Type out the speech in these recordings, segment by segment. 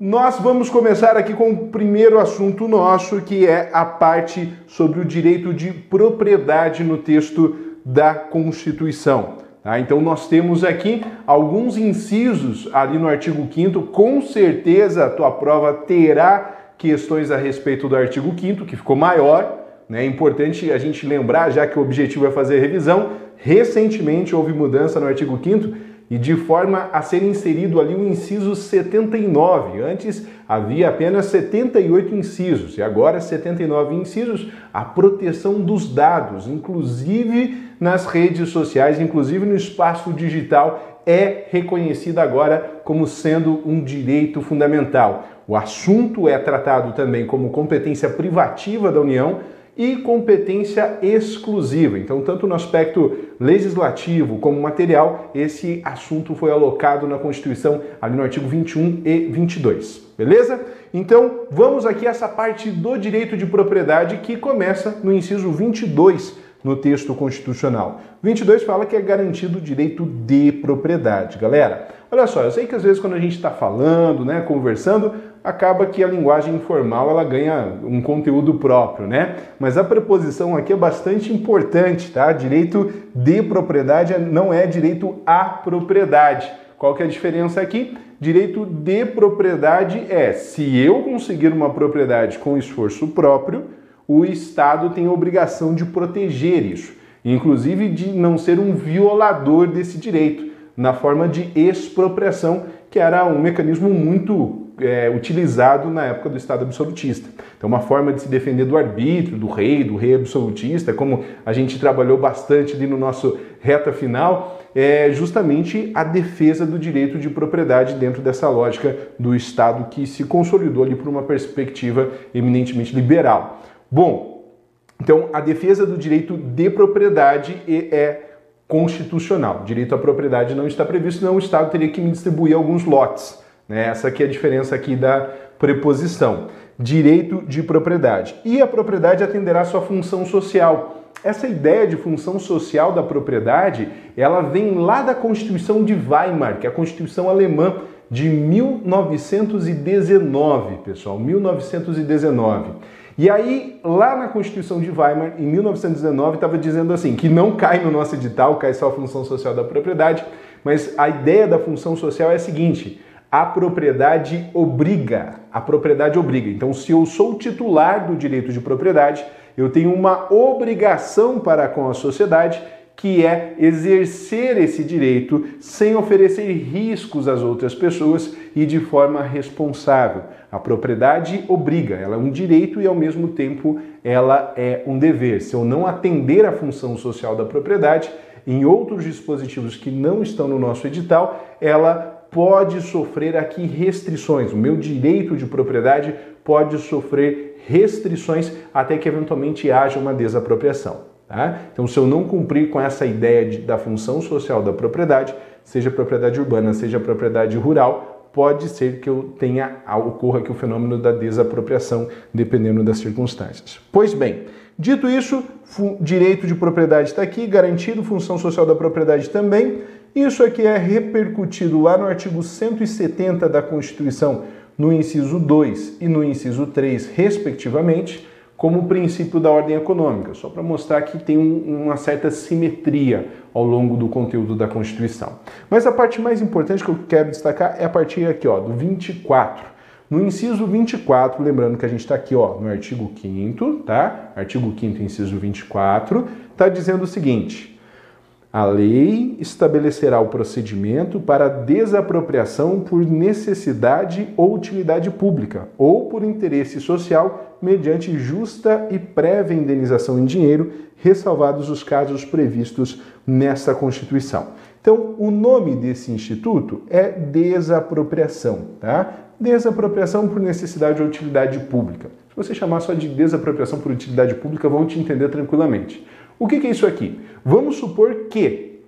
nós vamos começar aqui com o primeiro assunto nosso, que é a parte sobre o direito de propriedade no texto da Constituição. Tá? Então, nós temos aqui alguns incisos ali no artigo 5. Com certeza, a tua prova terá questões a respeito do artigo 5, que ficou maior. Né? É importante a gente lembrar, já que o objetivo é fazer revisão. Recentemente houve mudança no artigo 5 e de forma a ser inserido ali o inciso 79. Antes havia apenas 78 incisos e agora 79 incisos, a proteção dos dados, inclusive nas redes sociais, inclusive no espaço digital, é reconhecida agora como sendo um direito fundamental. O assunto é tratado também como competência privativa da União e competência exclusiva. Então, tanto no aspecto legislativo como material, esse assunto foi alocado na Constituição, ali no artigo 21 e 22. Beleza? Então, vamos aqui a essa parte do direito de propriedade que começa no inciso 22 no texto constitucional. 22 fala que é garantido o direito de propriedade. Galera, olha só, eu sei que às vezes quando a gente está falando, né, conversando, acaba que a linguagem informal ela ganha um conteúdo próprio, né? Mas a preposição aqui é bastante importante, tá? Direito de propriedade não é direito à propriedade. Qual que é a diferença aqui? Direito de propriedade é se eu conseguir uma propriedade com esforço próprio, o Estado tem a obrigação de proteger isso, inclusive de não ser um violador desse direito, na forma de expropriação, que era um mecanismo muito é, utilizado na época do Estado absolutista. Então, uma forma de se defender do arbítrio, do rei, do rei absolutista, como a gente trabalhou bastante ali no nosso reta final, é justamente a defesa do direito de propriedade dentro dessa lógica do Estado que se consolidou ali por uma perspectiva eminentemente liberal. Bom, então a defesa do direito de propriedade é constitucional. direito à propriedade não está previsto, senão o Estado teria que me distribuir alguns lotes. Né? Essa é a diferença aqui da preposição. Direito de propriedade. E a propriedade atenderá sua função social. Essa ideia de função social da propriedade, ela vem lá da Constituição de Weimar, que é a Constituição alemã de 1919, pessoal, 1919. E aí, lá na Constituição de Weimar, em 1919, estava dizendo assim, que não cai no nosso edital, cai só a função social da propriedade, mas a ideia da função social é a seguinte: a propriedade obriga. A propriedade obriga. Então, se eu sou titular do direito de propriedade, eu tenho uma obrigação para com a sociedade que é exercer esse direito sem oferecer riscos às outras pessoas e de forma responsável. A propriedade obriga, ela é um direito e ao mesmo tempo ela é um dever. Se eu não atender à função social da propriedade, em outros dispositivos que não estão no nosso edital, ela pode sofrer aqui restrições. O meu direito de propriedade pode sofrer restrições até que eventualmente haja uma desapropriação. Tá? Então, se eu não cumprir com essa ideia de, da função social da propriedade, seja propriedade urbana, seja propriedade rural, pode ser que eu tenha ocorra aqui o fenômeno da desapropriação, dependendo das circunstâncias. Pois bem, dito isso, direito de propriedade está aqui, garantido, função social da propriedade também. Isso aqui é repercutido lá no artigo 170 da Constituição, no inciso 2 e no inciso 3, respectivamente como o princípio da ordem econômica, só para mostrar que tem um, uma certa simetria ao longo do conteúdo da Constituição. Mas a parte mais importante que eu quero destacar é a partir aqui, ó, do 24. No inciso 24, lembrando que a gente está aqui ó, no artigo 5 tá? Artigo 5 inciso 24, está dizendo o seguinte: a lei estabelecerá o procedimento para desapropriação por necessidade ou utilidade pública ou por interesse social mediante justa e prévia indenização em dinheiro, ressalvados os casos previstos nesta Constituição. Então, o nome desse instituto é desapropriação, tá? Desapropriação por necessidade ou utilidade pública. Se você chamar só de desapropriação por utilidade pública, vão te entender tranquilamente. O que é isso aqui? Vamos supor que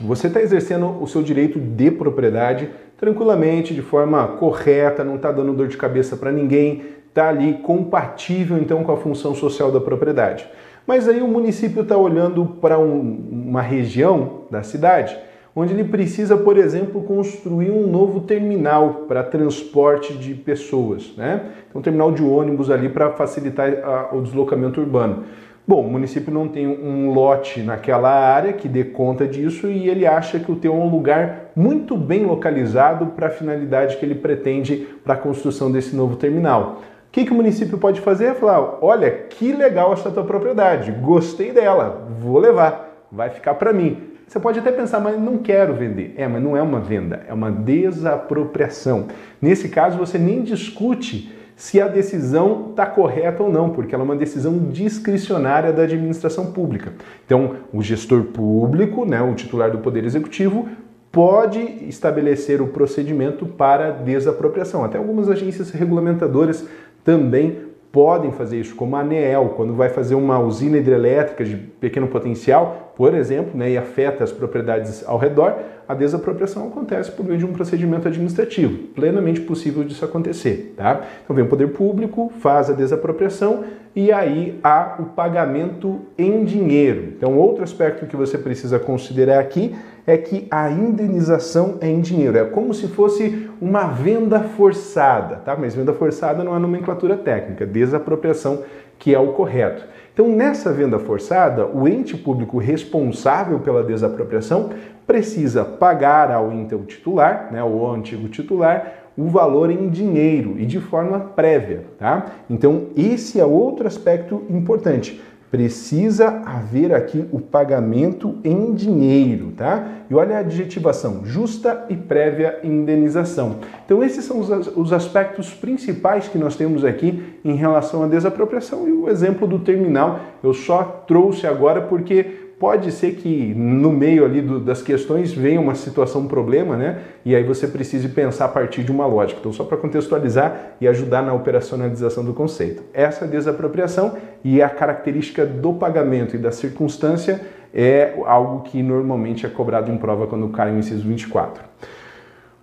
você está exercendo o seu direito de propriedade tranquilamente, de forma correta, não está dando dor de cabeça para ninguém, está ali compatível então com a função social da propriedade. Mas aí o município está olhando para um, uma região da cidade onde ele precisa, por exemplo, construir um novo terminal para transporte de pessoas, né? Um terminal de ônibus ali para facilitar a, o deslocamento urbano. Bom, o município não tem um lote naquela área que dê conta disso e ele acha que o teu é um lugar muito bem localizado para a finalidade que ele pretende para a construção desse novo terminal. O que, que o município pode fazer? É falar: olha, que legal essa tua propriedade, gostei dela, vou levar, vai ficar para mim. Você pode até pensar, mas não quero vender. É, mas não é uma venda, é uma desapropriação. Nesse caso, você nem discute se a decisão está correta ou não, porque ela é uma decisão discricionária da administração pública. Então, o gestor público, né, o titular do Poder Executivo, pode estabelecer o procedimento para desapropriação. Até algumas agências regulamentadoras também podem fazer isso, como a ANEEL, quando vai fazer uma usina hidrelétrica de pequeno potencial, por exemplo, né, e afeta as propriedades ao redor, a desapropriação acontece por meio de um procedimento administrativo, plenamente possível disso acontecer. Tá? Então vem o poder público, faz a desapropriação e aí há o pagamento em dinheiro. Então outro aspecto que você precisa considerar aqui é que a indenização é em dinheiro, é como se fosse uma venda forçada, tá? Mas venda forçada não é nomenclatura técnica, desapropriação que é o correto. Então, nessa venda forçada, o ente público responsável pela desapropriação precisa pagar ao ente titular, né, o antigo titular, o valor em dinheiro e de forma prévia, tá? Então, esse é outro aspecto importante precisa haver aqui o pagamento em dinheiro, tá? E olha a adjetivação, justa e prévia indenização. Então esses são os aspectos principais que nós temos aqui em relação à desapropriação e o exemplo do terminal eu só trouxe agora porque pode ser que no meio ali do, das questões venha uma situação, um problema, né? E aí você precise pensar a partir de uma lógica. Então, só para contextualizar e ajudar na operacionalização do conceito. Essa desapropriação e a característica do pagamento e da circunstância é algo que normalmente é cobrado em prova quando cai o inciso 24.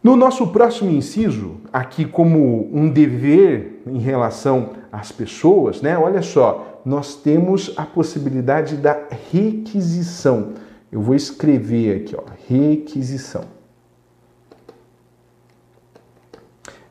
No nosso próximo inciso, aqui como um dever em relação às pessoas, né? Olha só, nós temos a possibilidade da requisição. Eu vou escrever aqui, ó, requisição.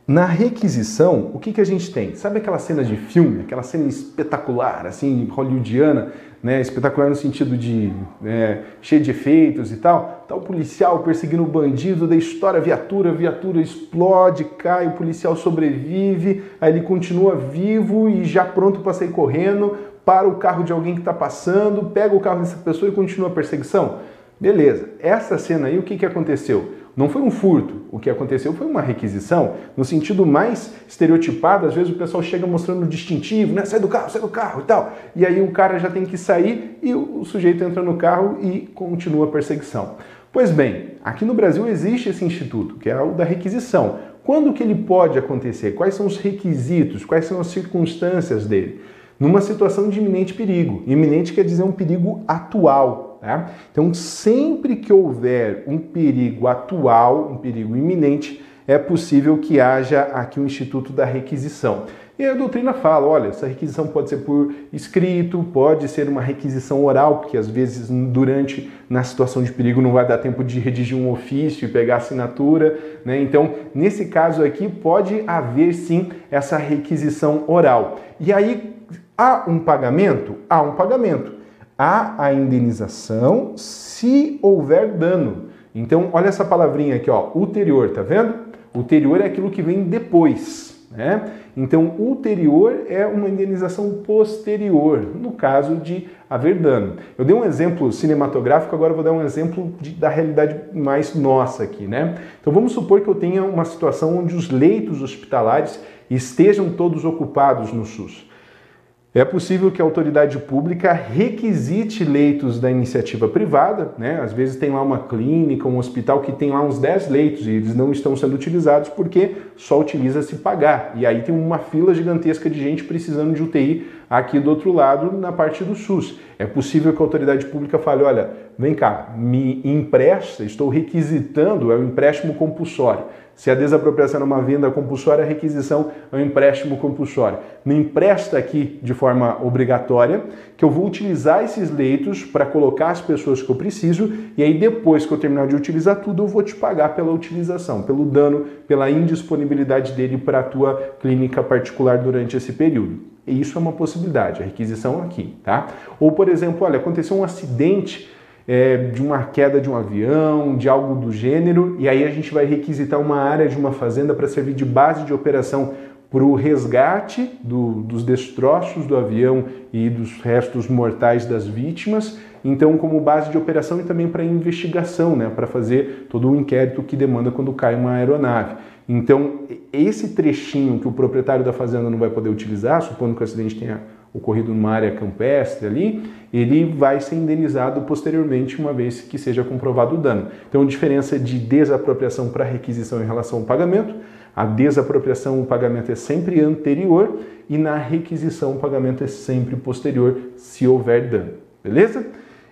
Na requisição, o que, que a gente tem? Sabe aquela cena de filme, aquela cena espetacular, assim, hollywoodiana, né? espetacular no sentido de é, cheio de efeitos e tal? Tá o policial perseguindo o bandido, da história viatura, a viatura explode, cai, o policial sobrevive, aí ele continua vivo e já pronto para sair correndo, para o carro de alguém que está passando, pega o carro dessa pessoa e continua a perseguição? Beleza, essa cena aí, o que, que aconteceu? Não foi um furto, o que aconteceu foi uma requisição, no sentido mais estereotipado, às vezes o pessoal chega mostrando o distintivo, né? Sai do carro, sai do carro e tal. E aí o cara já tem que sair e o sujeito entra no carro e continua a perseguição. Pois bem, aqui no Brasil existe esse instituto, que é o da requisição. Quando que ele pode acontecer? Quais são os requisitos? Quais são as circunstâncias dele? Numa situação de iminente perigo. Iminente quer dizer um perigo atual, Tá? Então, sempre que houver um perigo atual, um perigo iminente, é possível que haja aqui o um Instituto da Requisição. E a doutrina fala, olha, essa requisição pode ser por escrito, pode ser uma requisição oral, porque às vezes durante, na situação de perigo, não vai dar tempo de redigir um ofício e pegar assinatura, né? Então, nesse caso aqui, pode haver sim essa requisição oral. E aí, há um pagamento? Há um pagamento há a indenização se houver dano. Então, olha essa palavrinha aqui, ó, ulterior, tá vendo? Ulterior é aquilo que vem depois, né? Então, ulterior é uma indenização posterior, no caso de haver dano. Eu dei um exemplo cinematográfico, agora vou dar um exemplo de, da realidade mais nossa aqui, né? Então, vamos supor que eu tenha uma situação onde os leitos hospitalares estejam todos ocupados no SUS. É possível que a autoridade pública requisite leitos da iniciativa privada, né? Às vezes tem lá uma clínica, um hospital que tem lá uns 10 leitos e eles não estão sendo utilizados porque só utiliza se pagar. E aí tem uma fila gigantesca de gente precisando de UTI aqui do outro lado, na parte do SUS. É possível que a autoridade pública fale, olha, vem cá, me empresta, estou requisitando, é o empréstimo compulsório. Se a desapropriação é uma venda compulsória, a requisição é um empréstimo compulsório. Me empresta aqui de forma obrigatória, que eu vou utilizar esses leitos para colocar as pessoas que eu preciso, e aí depois que eu terminar de utilizar tudo, eu vou te pagar pela utilização, pelo dano, pela indisponibilidade dele para a tua clínica particular durante esse período. E isso é uma possibilidade, a requisição aqui, tá? Ou, por exemplo, olha, aconteceu um acidente é, de uma queda de um avião, de algo do gênero, e aí a gente vai requisitar uma área de uma fazenda para servir de base de operação para o resgate do, dos destroços do avião e dos restos mortais das vítimas, então como base de operação e também para investigação, né, para fazer todo o inquérito que demanda quando cai uma aeronave. Então, esse trechinho que o proprietário da fazenda não vai poder utilizar, supondo que o acidente tenha ocorrido numa área campestre ali, ele vai ser indenizado posteriormente, uma vez que seja comprovado o dano. Então, diferença de desapropriação para requisição em relação ao pagamento. A desapropriação, o pagamento é sempre anterior e na requisição, o pagamento é sempre posterior, se houver dano. Beleza?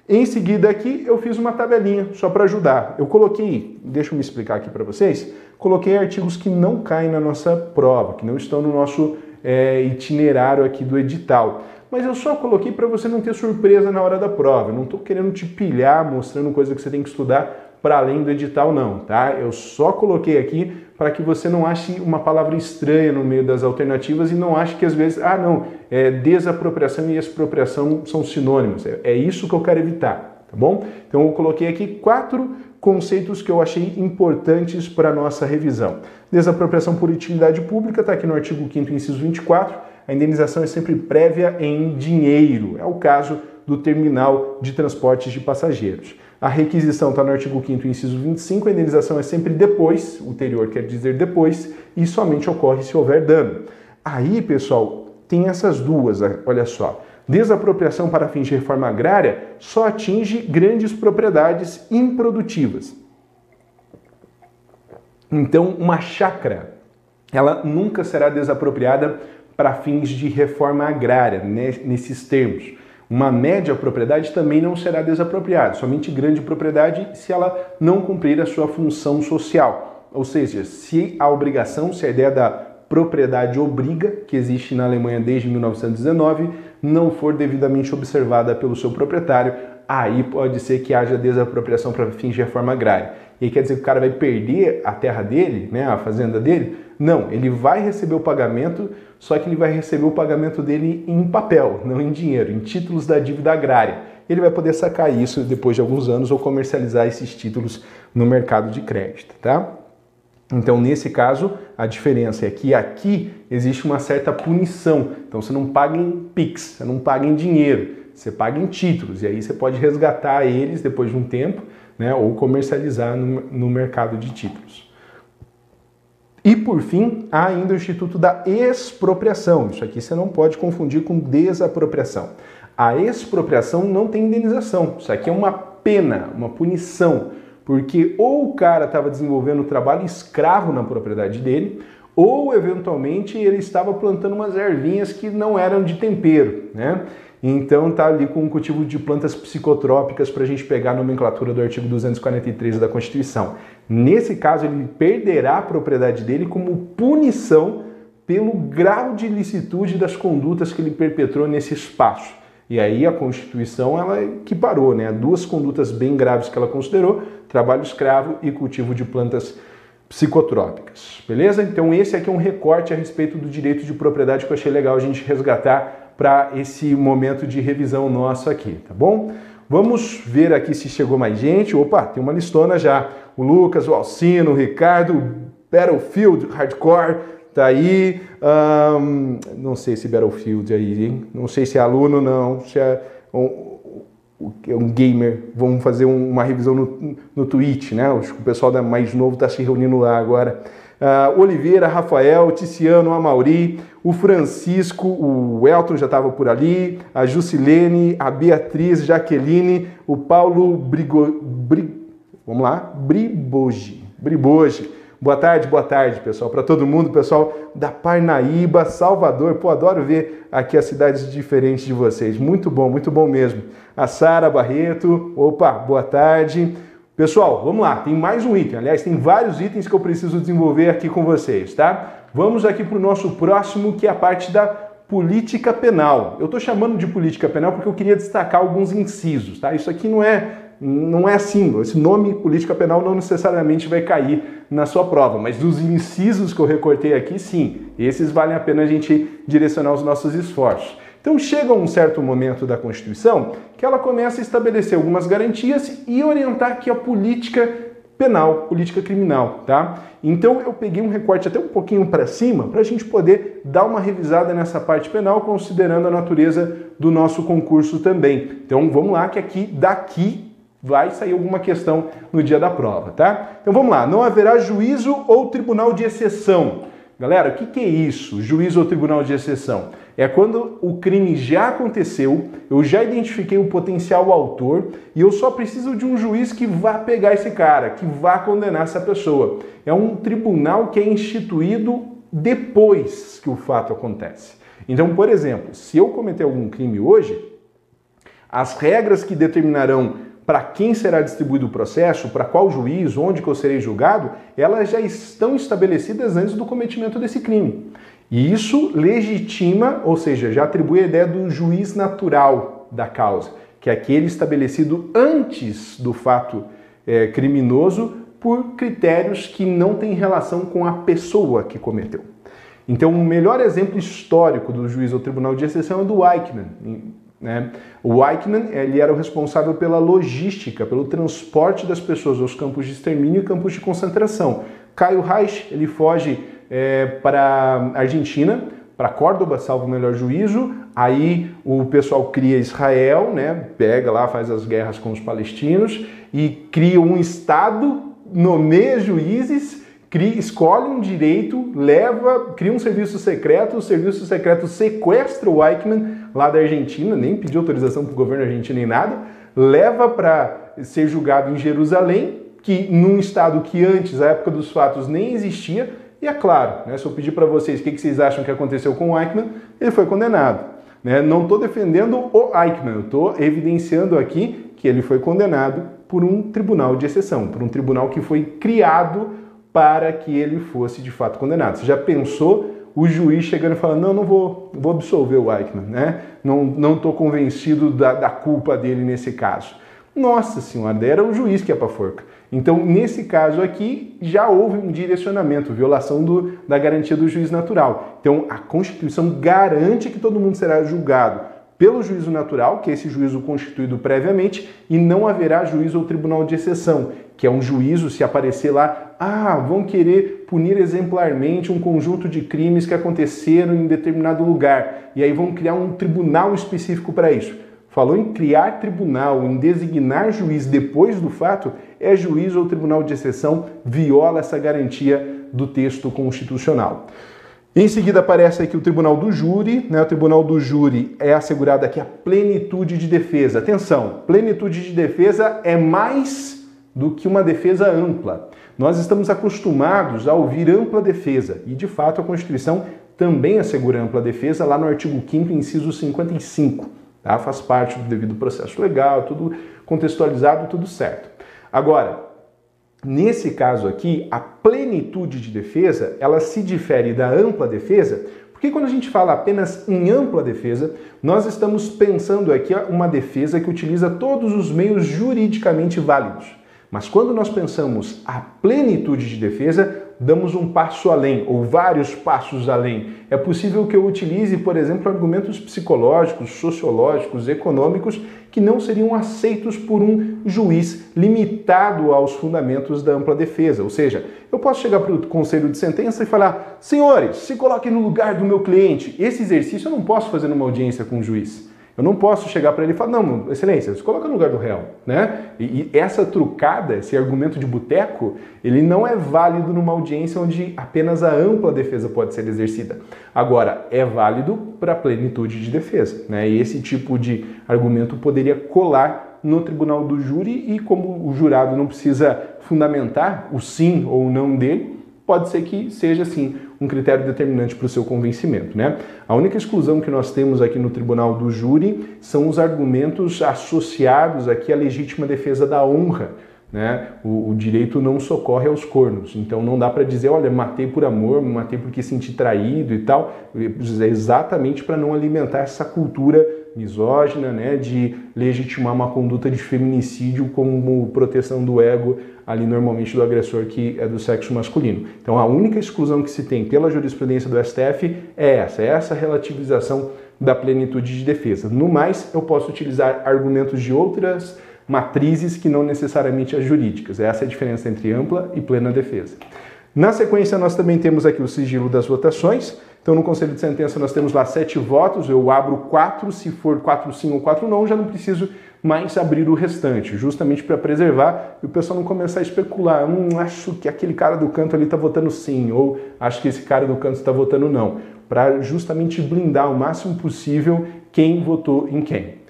Em seguida aqui eu fiz uma tabelinha só para ajudar. Eu coloquei, deixa eu me explicar aqui para vocês, coloquei artigos que não caem na nossa prova, que não estão no nosso é, itinerário aqui do edital. Mas eu só coloquei para você não ter surpresa na hora da prova. Eu não estou querendo te pilhar mostrando coisa que você tem que estudar para além do edital, não, tá? Eu só coloquei aqui para que você não ache uma palavra estranha no meio das alternativas e não ache que às vezes, ah, não, é, desapropriação e expropriação são sinônimos. É, é isso que eu quero evitar, tá bom? Então eu coloquei aqui quatro conceitos que eu achei importantes para a nossa revisão. Desapropriação por utilidade pública, está aqui no artigo 5 inciso 24, a indenização é sempre prévia em dinheiro. É o caso do terminal de transportes de passageiros. A requisição está no artigo 5 inciso 25, a indenização é sempre depois, ulterior quer dizer depois, e somente ocorre se houver dano. Aí, pessoal, tem essas duas, olha só. Desapropriação para fins de reforma agrária só atinge grandes propriedades improdutivas. Então, uma chácara, ela nunca será desapropriada para fins de reforma agrária, né, nesses termos. Uma média propriedade também não será desapropriada, somente grande propriedade se ela não cumprir a sua função social. Ou seja, se a obrigação, se a ideia da propriedade obriga, que existe na Alemanha desde 1919, não for devidamente observada pelo seu proprietário, aí pode ser que haja desapropriação para fins de reforma agrária. E quer dizer que o cara vai perder a terra dele, né, a fazenda dele? Não, ele vai receber o pagamento, só que ele vai receber o pagamento dele em papel, não em dinheiro, em títulos da dívida agrária. Ele vai poder sacar isso depois de alguns anos ou comercializar esses títulos no mercado de crédito, tá? Então, nesse caso, a diferença é que aqui existe uma certa punição. Então, você não paga em PIX, você não paga em dinheiro, você paga em títulos. E aí você pode resgatar eles depois de um tempo, né, ou comercializar no, no mercado de títulos. E por fim, há ainda o Instituto da Expropriação. Isso aqui você não pode confundir com desapropriação. A expropriação não tem indenização. Isso aqui é uma pena, uma punição, porque ou o cara estava desenvolvendo trabalho escravo na propriedade dele, ou eventualmente ele estava plantando umas ervinhas que não eram de tempero, né? Então tá ali com um cultivo de plantas psicotrópicas para a gente pegar a nomenclatura do artigo 243 da Constituição. Nesse caso, ele perderá a propriedade dele como punição pelo grau de ilicitude das condutas que ele perpetrou nesse espaço. E aí a Constituição ela equiparou né, duas condutas bem graves que ela considerou: trabalho escravo e cultivo de plantas psicotrópicas. Beleza? Então esse aqui é um recorte a respeito do direito de propriedade que eu achei legal a gente resgatar para esse momento de revisão nosso aqui, tá bom? Vamos ver aqui se chegou mais gente. Opa, tem uma listona já. O Lucas, o Alcino, o Ricardo, Battlefield Hardcore, tá aí. Não sei se Battlefield aí, hein? Não sei se é aluno, não. Se é um, um gamer. Vamos fazer uma revisão no, no Twitch, né? O pessoal da mais novo está se reunindo lá agora uh, Oliveira, Rafael, Ticiano, Amauri, o Francisco, o Elton já estava por ali, a Jusilene, a Beatriz, Jaqueline, o Paulo Brigo, Bri, vamos lá, Briboge, Briboge, Boa tarde, boa tarde, pessoal, para todo mundo, pessoal da Parnaíba, Salvador. Pô, adoro ver aqui as cidades diferentes de vocês. Muito bom, muito bom mesmo. A Sara Barreto, opa, boa tarde. Pessoal, vamos lá, tem mais um item. Aliás, tem vários itens que eu preciso desenvolver aqui com vocês, tá? Vamos aqui para o nosso próximo, que é a parte da política penal. Eu estou chamando de política penal porque eu queria destacar alguns incisos, tá? Isso aqui não é não é assim. Esse nome política penal não necessariamente vai cair na sua prova, mas dos incisos que eu recortei aqui, sim, esses valem a pena a gente direcionar os nossos esforços. Então chega um certo momento da Constituição que ela começa a estabelecer algumas garantias e orientar aqui a política penal, política criminal, tá? Então eu peguei um recorte até um pouquinho para cima para a gente poder dar uma revisada nessa parte penal, considerando a natureza do nosso concurso também. Então vamos lá que aqui daqui vai sair alguma questão no dia da prova, tá? Então vamos lá, não haverá juízo ou tribunal de exceção. Galera, o que, que é isso, juízo ou tribunal de exceção? é quando o crime já aconteceu, eu já identifiquei o potencial autor e eu só preciso de um juiz que vá pegar esse cara, que vá condenar essa pessoa. É um tribunal que é instituído depois que o fato acontece. Então, por exemplo, se eu cometer algum crime hoje, as regras que determinarão para quem será distribuído o processo, para qual juiz, onde que eu serei julgado, elas já estão estabelecidas antes do cometimento desse crime. E isso legitima, ou seja, já atribui a ideia do juiz natural da causa, que é aquele estabelecido antes do fato é, criminoso por critérios que não têm relação com a pessoa que cometeu. Então, o melhor exemplo histórico do juiz ao tribunal de exceção é do Eichmann. Né? O Eichmann ele era o responsável pela logística, pelo transporte das pessoas aos campos de extermínio e campos de concentração. Caio Reich ele foge é, para Argentina, para Córdoba, salvo o melhor juízo. Aí o pessoal cria Israel, né? Pega lá, faz as guerras com os palestinos e cria um estado, nomeia juízes, cria, escolhe um direito, leva, cria um serviço secreto, o serviço secreto sequestra o Eichmann lá da Argentina, nem pediu autorização para o governo argentino nem nada, leva para ser julgado em Jerusalém, que num estado que antes, a época dos fatos, nem existia, e é claro, né, se eu pedir para vocês o que, que, vocês acham que aconteceu com o Eichmann, ele foi condenado. Né? Não estou defendendo o Eichmann, eu estou evidenciando aqui que ele foi condenado por um tribunal de exceção, por um tribunal que foi criado para que ele fosse de fato condenado. Você já pensou o juiz chegando e falando, não, não vou, vou absolver o Eichmann, né? Não estou convencido da, da culpa dele nesse caso. Nossa senhora, era o juiz que ia para forca. Então, nesse caso aqui, já houve um direcionamento, violação do, da garantia do juiz natural. Então, a Constituição garante que todo mundo será julgado pelo juízo natural, que é esse juízo constituído previamente, e não haverá juízo ou tribunal de exceção, que é um juízo, se aparecer lá, ah, vão querer punir exemplarmente um conjunto de crimes que aconteceram em determinado lugar, e aí vão criar um tribunal específico para isso falou em criar tribunal, em designar juiz depois do fato, é juiz ou tribunal de exceção, viola essa garantia do texto constitucional. Em seguida aparece aqui o tribunal do júri, né? O tribunal do júri é assegurada aqui a plenitude de defesa. Atenção, plenitude de defesa é mais do que uma defesa ampla. Nós estamos acostumados a ouvir ampla defesa e, de fato, a Constituição também assegura ampla defesa lá no artigo 5 inciso 55. Tá? Faz parte do devido processo legal, tudo contextualizado, tudo certo. Agora, nesse caso aqui, a plenitude de defesa, ela se difere da ampla defesa, porque quando a gente fala apenas em ampla defesa, nós estamos pensando aqui uma defesa que utiliza todos os meios juridicamente válidos. Mas quando nós pensamos a plenitude de defesa, damos um passo além, ou vários passos além. É possível que eu utilize, por exemplo, argumentos psicológicos, sociológicos, econômicos que não seriam aceitos por um juiz limitado aos fundamentos da ampla defesa. Ou seja, eu posso chegar para o conselho de sentença e falar: senhores, se coloquem no lugar do meu cliente. Esse exercício eu não posso fazer numa audiência com o juiz. Eu não posso chegar para ele e falar, não, excelência, se coloca no lugar do réu, né? E, e essa trucada, esse argumento de boteco, ele não é válido numa audiência onde apenas a ampla defesa pode ser exercida. Agora, é válido para a plenitude de defesa, né? E esse tipo de argumento poderia colar no tribunal do júri e como o jurado não precisa fundamentar o sim ou não dele, pode ser que seja sim um critério determinante para o seu convencimento. Né? A única exclusão que nós temos aqui no tribunal do júri são os argumentos associados aqui à legítima defesa da honra. Né? O, o, direito não socorre aos cornos, então não dá para dizer, olha, matei por amor, matei porque senti traído e tal, é exatamente para não alimentar essa cultura misógina, né, de legitimar uma conduta de feminicídio como proteção do ego ali normalmente do agressor que é do sexo masculino. Então a única exclusão que se tem pela jurisprudência do STF é essa, é essa relativização da plenitude de defesa. No mais, eu posso utilizar argumentos de outras matrizes que não necessariamente as jurídicas. Essa é a diferença entre ampla e plena defesa. Na sequência, nós também temos aqui o sigilo das votações. Então, no conselho de sentença, nós temos lá sete votos, eu abro quatro, se for quatro sim ou quatro não, já não preciso mais abrir o restante, justamente para preservar e o pessoal não começar a especular. Hum, acho que aquele cara do canto ali está votando sim, ou acho que esse cara do canto está votando não, para justamente blindar o máximo possível quem votou em quem.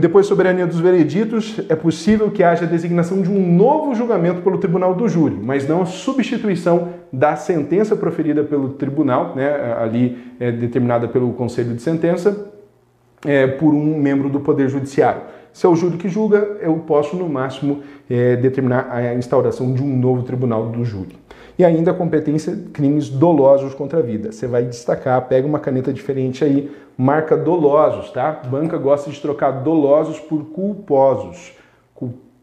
Depois, soberania dos vereditos, é possível que haja a designação de um novo julgamento pelo tribunal do júri, mas não a substituição da sentença proferida pelo tribunal, né, ali é, determinada pelo conselho de sentença, é, por um membro do Poder Judiciário. Se é o júri que julga, eu posso, no máximo, é, determinar a instauração de um novo tribunal do júri. E ainda a competência crimes dolosos contra a vida. Você vai destacar, pega uma caneta diferente aí, marca dolosos, tá? Banca gosta de trocar dolosos por culposos.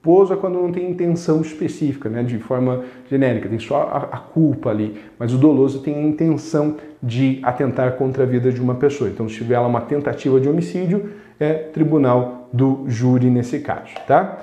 Culposo é quando não tem intenção específica, né? De forma genérica, tem só a, a culpa ali. Mas o doloso tem a intenção de atentar contra a vida de uma pessoa. Então, se tiver lá uma tentativa de homicídio, é tribunal do júri nesse caso, tá?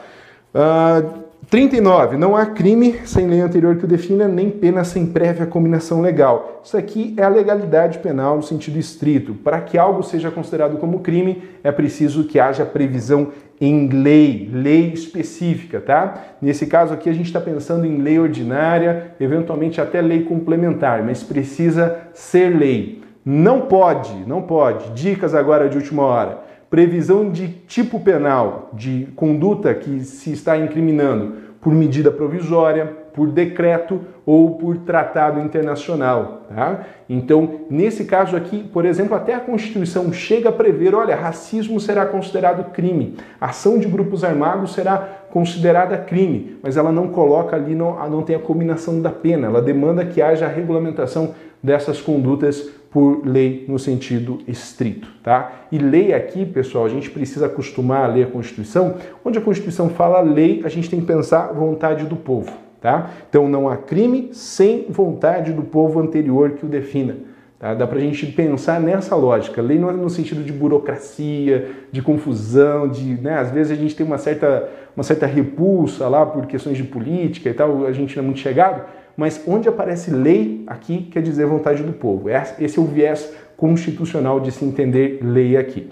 Uh, 39. Não há crime sem lei anterior que o defina, nem pena sem prévia combinação legal. Isso aqui é a legalidade penal no sentido estrito. Para que algo seja considerado como crime, é preciso que haja previsão em lei, lei específica, tá? Nesse caso aqui, a gente está pensando em lei ordinária, eventualmente até lei complementar, mas precisa ser lei. Não pode, não pode. Dicas agora de última hora previsão de tipo penal, de conduta que se está incriminando por medida provisória, por decreto ou por tratado internacional. Tá? Então, nesse caso aqui, por exemplo, até a Constituição chega a prever: olha, racismo será considerado crime, ação de grupos armados será considerada crime, mas ela não coloca ali, não, não tem a combinação da pena, ela demanda que haja a regulamentação dessas condutas por lei no sentido estrito, tá? E lei aqui, pessoal, a gente precisa acostumar a ler a Constituição. Onde a Constituição fala lei, a gente tem que pensar vontade do povo, tá? Então não há crime sem vontade do povo anterior que o defina. Tá? Dá para a gente pensar nessa lógica. Lei não é no sentido de burocracia, de confusão, de, né? Às vezes a gente tem uma certa, uma certa repulsa lá por questões de política e tal, a gente não é muito chegado mas onde aparece lei aqui quer dizer vontade do povo. Esse é o viés constitucional de se entender lei aqui.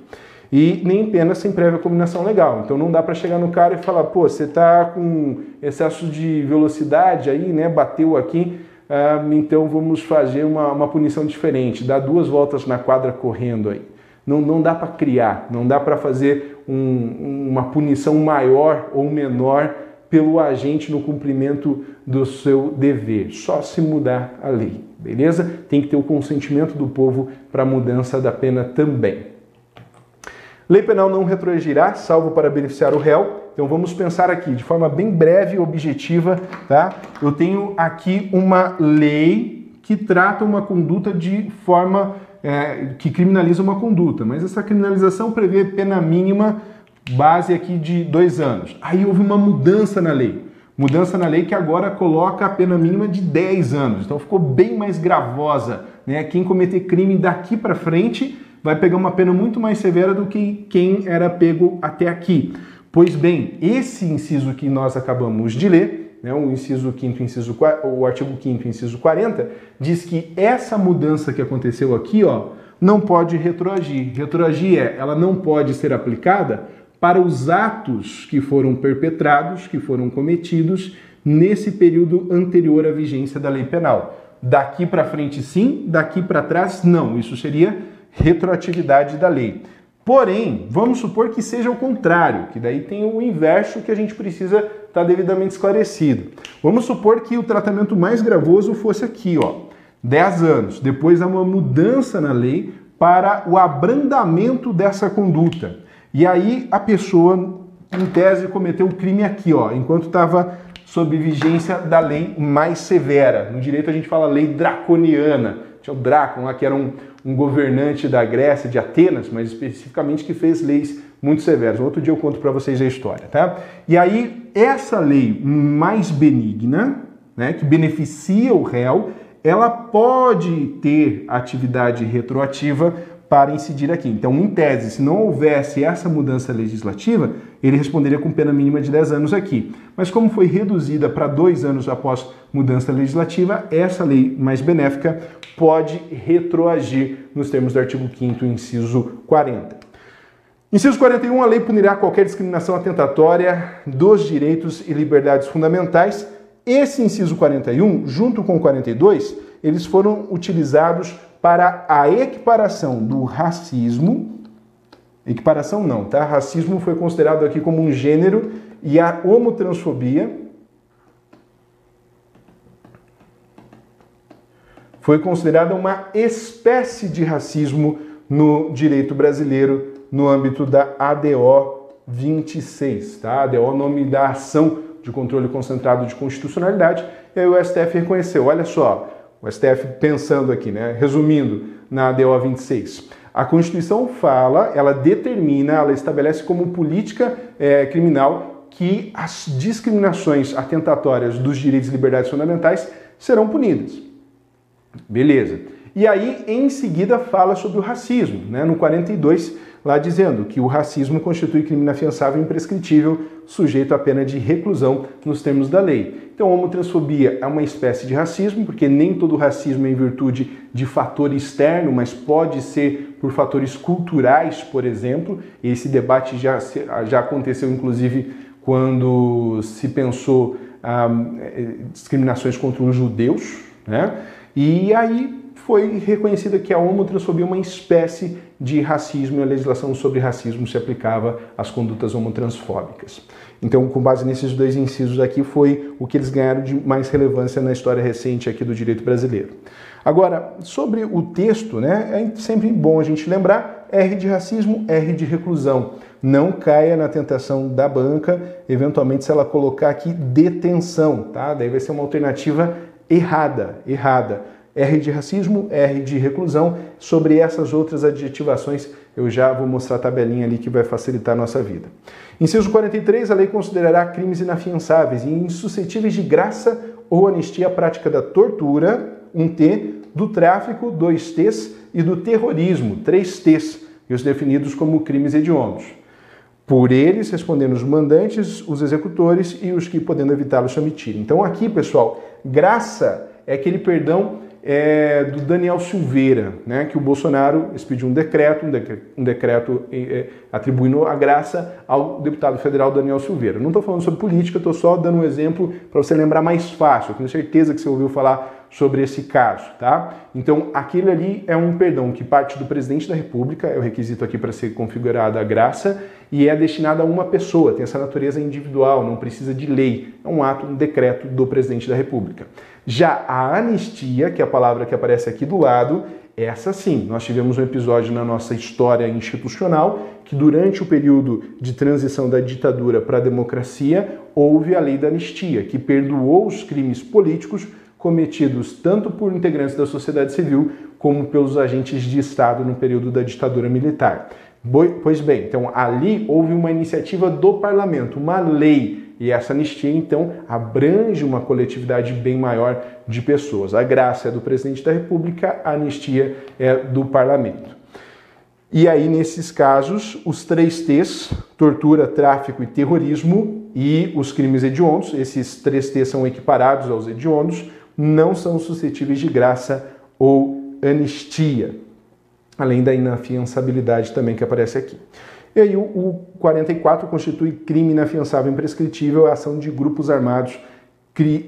E nem pena sem prévia combinação legal. Então não dá para chegar no cara e falar, pô, você está com excesso de velocidade aí, né? Bateu aqui, ah, então vamos fazer uma, uma punição diferente, dá duas voltas na quadra correndo aí. Não, não dá para criar, não dá para fazer um, uma punição maior ou menor pelo agente no cumprimento do seu dever, só se mudar a lei, beleza? Tem que ter o consentimento do povo para a mudança da pena também. Lei penal não retroagirá, salvo para beneficiar o réu. Então vamos pensar aqui de forma bem breve e objetiva, tá? Eu tenho aqui uma lei que trata uma conduta de forma é, que criminaliza uma conduta, mas essa criminalização prevê pena mínima base aqui de dois anos. Aí houve uma mudança na lei. Mudança na lei que agora coloca a pena mínima de 10 anos. Então ficou bem mais gravosa. Né? Quem cometer crime daqui para frente vai pegar uma pena muito mais severa do que quem era pego até aqui. Pois bem, esse inciso que nós acabamos de ler, né, o inciso 5 inciso o artigo 5 inciso 40, diz que essa mudança que aconteceu aqui, ó, não pode retroagir. Retroagir é, ela não pode ser aplicada para os atos que foram perpetrados, que foram cometidos nesse período anterior à vigência da lei penal. Daqui para frente, sim, daqui para trás, não. Isso seria retroatividade da lei. Porém, vamos supor que seja o contrário, que daí tem o inverso que a gente precisa está devidamente esclarecido. Vamos supor que o tratamento mais gravoso fosse aqui, ó, 10 anos. Depois há uma mudança na lei para o abrandamento dessa conduta. E aí a pessoa, em tese, cometeu o crime aqui, ó, enquanto estava sob vigência da lei mais severa. No direito a gente fala lei draconiana. Tinha o Drácon lá, que era um, um governante da Grécia, de Atenas, mas especificamente que fez leis muito severas. Outro dia eu conto para vocês a história, tá? E aí, essa lei mais benigna, né, que beneficia o réu, ela pode ter atividade retroativa para incidir aqui. Então, em tese, se não houvesse essa mudança legislativa, ele responderia com pena mínima de 10 anos aqui. Mas como foi reduzida para dois anos após mudança legislativa, essa lei mais benéfica pode retroagir nos termos do artigo 5 inciso 40. Inciso 41, a lei punirá qualquer discriminação atentatória dos direitos e liberdades fundamentais. Esse inciso 41, junto com o 42, eles foram utilizados para a equiparação do racismo. Equiparação não, tá? Racismo foi considerado aqui como um gênero e a homotransfobia foi considerada uma espécie de racismo no direito brasileiro no âmbito da ADO 26, tá? ADO é o nome da ação de controle concentrado de constitucionalidade, e aí o STF reconheceu, olha só, o STF pensando aqui, né? Resumindo, na DO 26. A Constituição fala, ela determina, ela estabelece como política é, criminal que as discriminações atentatórias dos direitos e liberdades fundamentais serão punidas. Beleza. E aí, em seguida, fala sobre o racismo, né? No 42 lá dizendo que o racismo constitui crime inafiançável e imprescritível, sujeito à pena de reclusão nos termos da lei. Então, a homotransfobia é uma espécie de racismo, porque nem todo racismo é em virtude de fator externo, mas pode ser por fatores culturais, por exemplo. Esse debate já, já aconteceu, inclusive, quando se pensou ah, discriminações contra os judeus, né? E aí foi reconhecida que a homotransfobia é uma espécie de racismo e a legislação sobre racismo se aplicava às condutas homotransfóbicas. Então, com base nesses dois incisos aqui, foi o que eles ganharam de mais relevância na história recente aqui do direito brasileiro. Agora, sobre o texto, né, é sempre bom a gente lembrar R de racismo, R de reclusão. Não caia na tentação da banca, eventualmente se ela colocar aqui detenção, tá? Daí vai ser uma alternativa errada, errada. R de racismo, R de reclusão. Sobre essas outras adjetivações, eu já vou mostrar a tabelinha ali que vai facilitar a nossa vida. Inciso 43, a lei considerará crimes inafiançáveis e insuscetíveis de graça ou anistia a prática da tortura, um T, do tráfico, dois T's, e do terrorismo, três T's, e os definidos como crimes hediondos. Por eles respondendo os mandantes, os executores e os que, podendo evitá-los, se omitirem. Então aqui, pessoal, graça é aquele perdão é, do Daniel Silveira, né, que o Bolsonaro expediu um decreto, um decreto, um decreto é, atribuindo a graça ao deputado federal Daniel Silveira. Não estou falando sobre política, estou só dando um exemplo para você lembrar mais fácil. Eu tenho certeza que você ouviu falar sobre esse caso, tá? Então, aquele ali é um perdão que parte do presidente da República, é o requisito aqui para ser configurada a graça, e é destinado a uma pessoa, tem essa natureza individual, não precisa de lei, é um ato, um decreto do presidente da República. Já a anistia, que é a palavra que aparece aqui do lado, essa sim, nós tivemos um episódio na nossa história institucional que durante o período de transição da ditadura para a democracia houve a lei da anistia, que perdoou os crimes políticos cometidos tanto por integrantes da sociedade civil como pelos agentes de Estado no período da ditadura militar. Pois bem, então ali houve uma iniciativa do parlamento, uma lei, e essa anistia então abrange uma coletividade bem maior de pessoas. A graça é do presidente da República, a anistia é do parlamento. E aí, nesses casos, os três T's, tortura, tráfico e terrorismo, e os crimes hediondos, esses três T's são equiparados aos hediondos, não são suscetíveis de graça ou anistia, além da inafiançabilidade também que aparece aqui. E aí o, 44 constitui crime inafiançável imprescritível a ação de grupos armados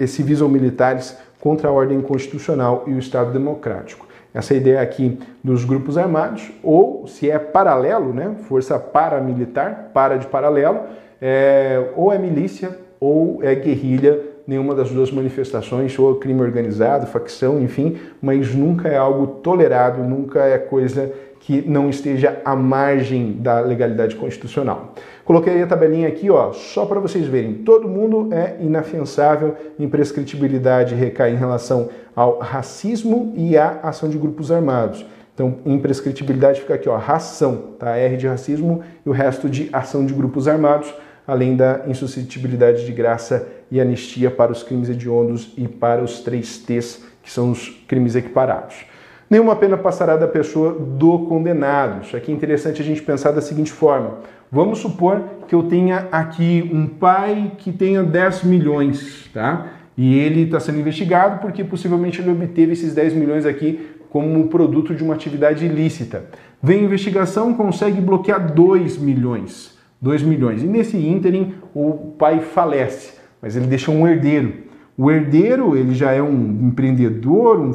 civis ou militares contra a ordem constitucional e o Estado democrático. Essa ideia aqui dos grupos armados, ou se é paralelo, né, força paramilitar, para de paralelo, é, ou é milícia ou é guerrilha, nenhuma das duas manifestações, ou crime organizado, facção, enfim, mas nunca é algo tolerado, nunca é coisa que não esteja à margem da legalidade constitucional. Coloquei a tabelinha aqui, ó, só para vocês verem. Todo mundo é inafiançável, imprescritibilidade recai em relação ao racismo e à ação de grupos armados. Então, imprescritibilidade fica aqui, ó, ração, tá? R de racismo e o resto de ação de grupos armados, além da insuscetibilidade de graça e anistia para os crimes hediondos e para os três T's, que são os crimes equiparados. Nenhuma pena passará da pessoa do condenado. Isso aqui é interessante a gente pensar da seguinte forma. Vamos supor que eu tenha aqui um pai que tenha 10 milhões, tá? E ele está sendo investigado porque possivelmente ele obteve esses 10 milhões aqui como produto de uma atividade ilícita. Vem a investigação, consegue bloquear 2 milhões. 2 milhões. E nesse ínterim, o pai falece, mas ele deixa um herdeiro. O herdeiro, ele já é um empreendedor, um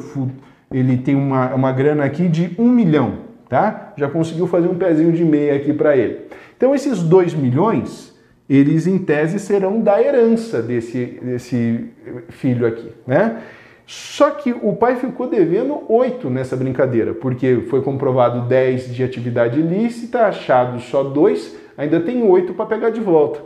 ele tem uma, uma grana aqui de 1 milhão, tá? Já conseguiu fazer um pezinho de meia aqui para ele. Então esses 2 milhões, eles em tese serão da herança desse, desse filho aqui, né? Só que o pai ficou devendo 8 nessa brincadeira, porque foi comprovado 10 de atividade ilícita, achado só 2, ainda tem 8 para pegar de volta.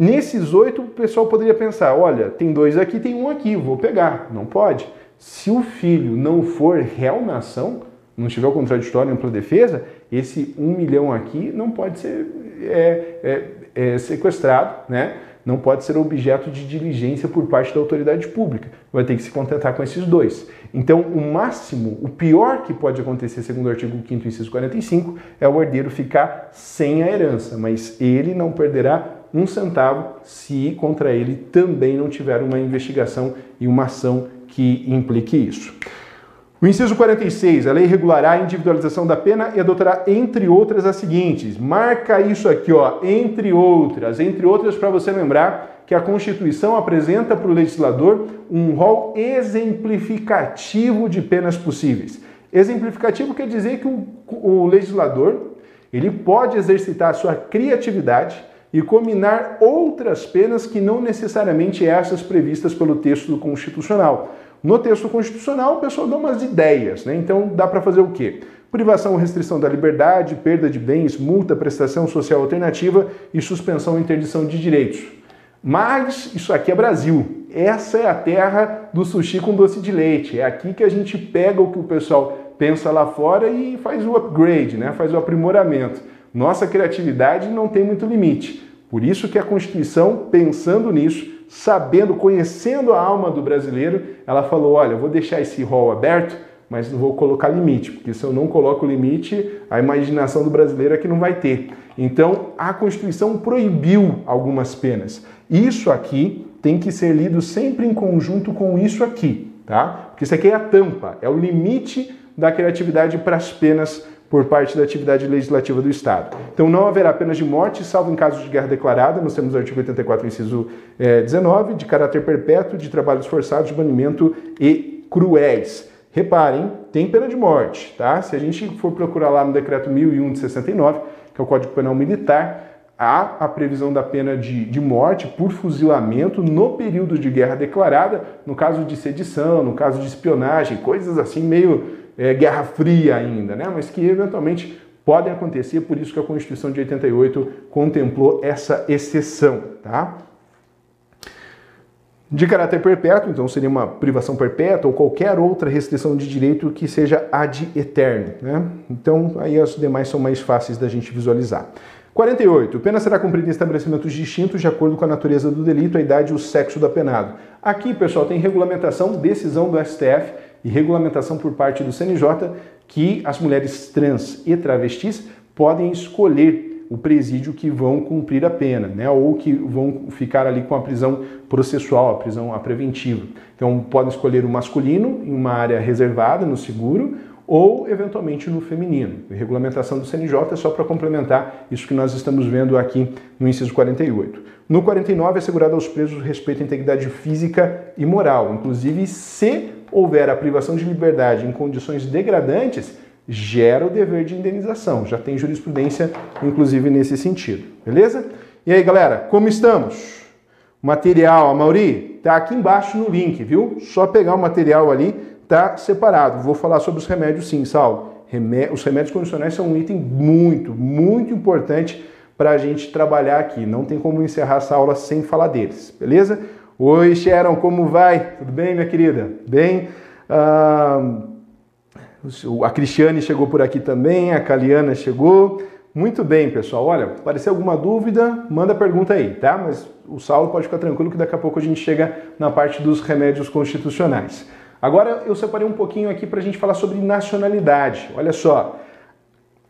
Nesses 8, o pessoal poderia pensar: olha, tem dois aqui, tem um aqui, vou pegar. Não pode. Se o filho não for réu na ação, não tiver o contraditório ampla defesa, esse 1 milhão aqui não pode ser é, é, é sequestrado, né? não pode ser objeto de diligência por parte da autoridade pública. Vai ter que se contentar com esses dois. Então, o máximo, o pior que pode acontecer, segundo o artigo 5 inciso 45, é o herdeiro ficar sem a herança, mas ele não perderá um centavo se contra ele também não tiver uma investigação e uma ação que implique isso. O inciso 46, a lei regulará a individualização da pena e adotará, entre outras, as seguintes. Marca isso aqui, ó, entre outras. Entre outras, para você lembrar que a Constituição apresenta para o legislador um rol exemplificativo de penas possíveis. Exemplificativo quer dizer que o, o legislador ele pode exercitar a sua criatividade e combinar outras penas que não necessariamente essas previstas pelo texto constitucional. No texto constitucional, o pessoal dá umas ideias, né? Então dá para fazer o quê? Privação ou restrição da liberdade, perda de bens, multa, prestação social alternativa e suspensão ou interdição de direitos. Mas isso aqui é Brasil. Essa é a terra do sushi com doce de leite. É aqui que a gente pega o que o pessoal pensa lá fora e faz o upgrade, né? faz o aprimoramento. Nossa criatividade não tem muito limite. Por isso que a Constituição, pensando nisso, sabendo, conhecendo a alma do brasileiro, ela falou: olha, vou deixar esse rol aberto, mas não vou colocar limite, porque se eu não coloco limite, a imaginação do brasileiro é que não vai ter. Então, a Constituição proibiu algumas penas. Isso aqui tem que ser lido sempre em conjunto com isso aqui, tá? Porque isso aqui é a tampa, é o limite da criatividade para as penas por parte da atividade legislativa do Estado. Então não haverá penas de morte, salvo em caso de guerra declarada, nós temos o artigo 84, inciso é, 19, de caráter perpétuo, de trabalhos forçados, de banimento e cruéis. Reparem, tem pena de morte, tá? Se a gente for procurar lá no decreto 1001 de 69, que é o Código Penal Militar, há a previsão da pena de, de morte por fuzilamento no período de guerra declarada, no caso de sedição, no caso de espionagem, coisas assim meio é, Guerra Fria ainda, né? mas que eventualmente podem acontecer, por isso que a Constituição de 88 contemplou essa exceção. Tá? De caráter perpétuo, então seria uma privação perpétua ou qualquer outra restrição de direito que seja ad eterno. Né? Então, aí as demais são mais fáceis da gente visualizar. 48. Pena será cumprida em estabelecimentos distintos de acordo com a natureza do delito, a idade e o sexo do apenado. Aqui, pessoal, tem regulamentação, decisão do STF e regulamentação por parte do CNJ que as mulheres trans e travestis podem escolher o presídio que vão cumprir a pena, né? ou que vão ficar ali com a prisão processual, a prisão preventiva. Então, podem escolher o masculino em uma área reservada, no seguro, ou eventualmente no feminino. A regulamentação do CNJ é só para complementar isso que nós estamos vendo aqui no inciso 48. No 49 é assegurado aos presos o respeito à integridade física e moral, inclusive se houver a privação de liberdade em condições degradantes, gera o dever de indenização. Já tem jurisprudência, inclusive, nesse sentido. Beleza? E aí, galera, como estamos? Material, a Mauri, tá aqui embaixo no link, viu? Só pegar o material ali, tá separado. Vou falar sobre os remédios sim, Saulo. Os remédios condicionais são um item muito, muito importante para a gente trabalhar aqui. Não tem como encerrar essa aula sem falar deles, beleza? Oi, Sharon, como vai? Tudo bem, minha querida? Bem? Ah, a Cristiane chegou por aqui também, a Caliana chegou. Muito bem, pessoal. Olha, aparecer alguma dúvida, manda pergunta aí, tá? Mas o Saulo pode ficar tranquilo que daqui a pouco a gente chega na parte dos remédios constitucionais. Agora eu separei um pouquinho aqui para a gente falar sobre nacionalidade. Olha só,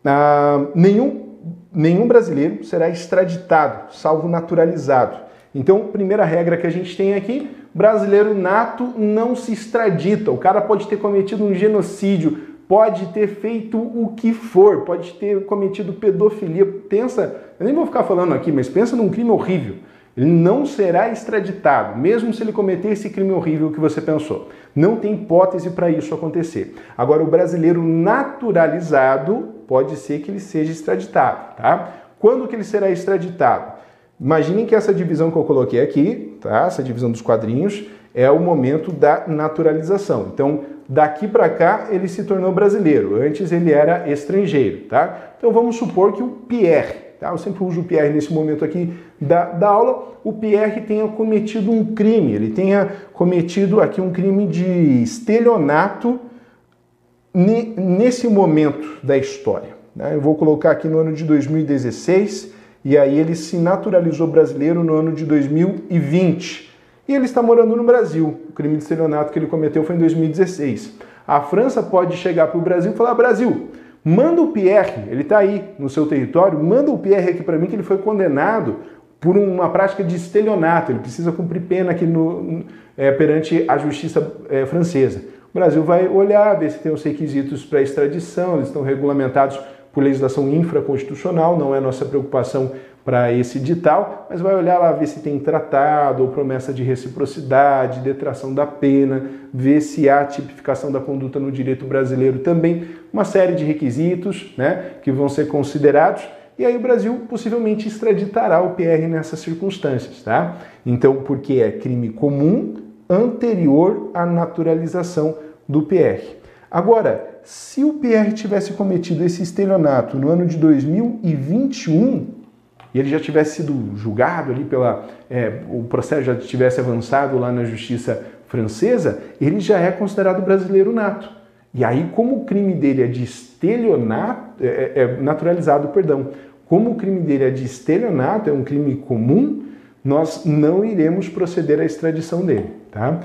ah, nenhum nenhum brasileiro será extraditado, salvo naturalizado. Então, primeira regra que a gente tem aqui, brasileiro nato não se extradita. O cara pode ter cometido um genocídio, pode ter feito o que for, pode ter cometido pedofilia. Pensa, eu nem vou ficar falando aqui, mas pensa num crime horrível. Ele não será extraditado, mesmo se ele cometer esse crime horrível que você pensou. Não tem hipótese para isso acontecer. Agora, o brasileiro naturalizado pode ser que ele seja extraditado, tá? Quando que ele será extraditado? Imaginem que essa divisão que eu coloquei aqui, tá? Essa divisão dos quadrinhos é o momento da naturalização. Então, daqui para cá ele se tornou brasileiro. Antes ele era estrangeiro, tá? Então vamos supor que o Pierre Tá? Eu sempre uso o Pierre nesse momento aqui da, da aula. O Pierre tenha cometido um crime, ele tenha cometido aqui um crime de estelionato nesse momento da história. Né? Eu vou colocar aqui no ano de 2016 e aí ele se naturalizou brasileiro no ano de 2020. E ele está morando no Brasil. O crime de estelionato que ele cometeu foi em 2016. A França pode chegar para o Brasil e falar: Brasil, Manda o Pierre, ele está aí no seu território, manda o Pierre aqui para mim que ele foi condenado por uma prática de estelionato, ele precisa cumprir pena aqui no, é, perante a justiça é, francesa. O Brasil vai olhar, ver se tem os requisitos para extradição, eles estão regulamentados por legislação infraconstitucional, não é nossa preocupação para esse edital, mas vai olhar lá ver se tem tratado ou promessa de reciprocidade, detração da pena, ver se há tipificação da conduta no direito brasileiro também, uma série de requisitos né, que vão ser considerados. E aí o Brasil possivelmente extraditará o PR nessas circunstâncias, tá? Então, porque é crime comum anterior à naturalização do PR. Agora, se o PR tivesse cometido esse estelionato no ano de 2021, e ele já tivesse sido julgado ali pela. É, o processo já tivesse avançado lá na justiça francesa, ele já é considerado brasileiro nato. E aí, como o crime dele é de estelionato, é, é, é naturalizado, perdão, como o crime dele é de estelionato, é um crime comum, nós não iremos proceder à extradição dele, tá?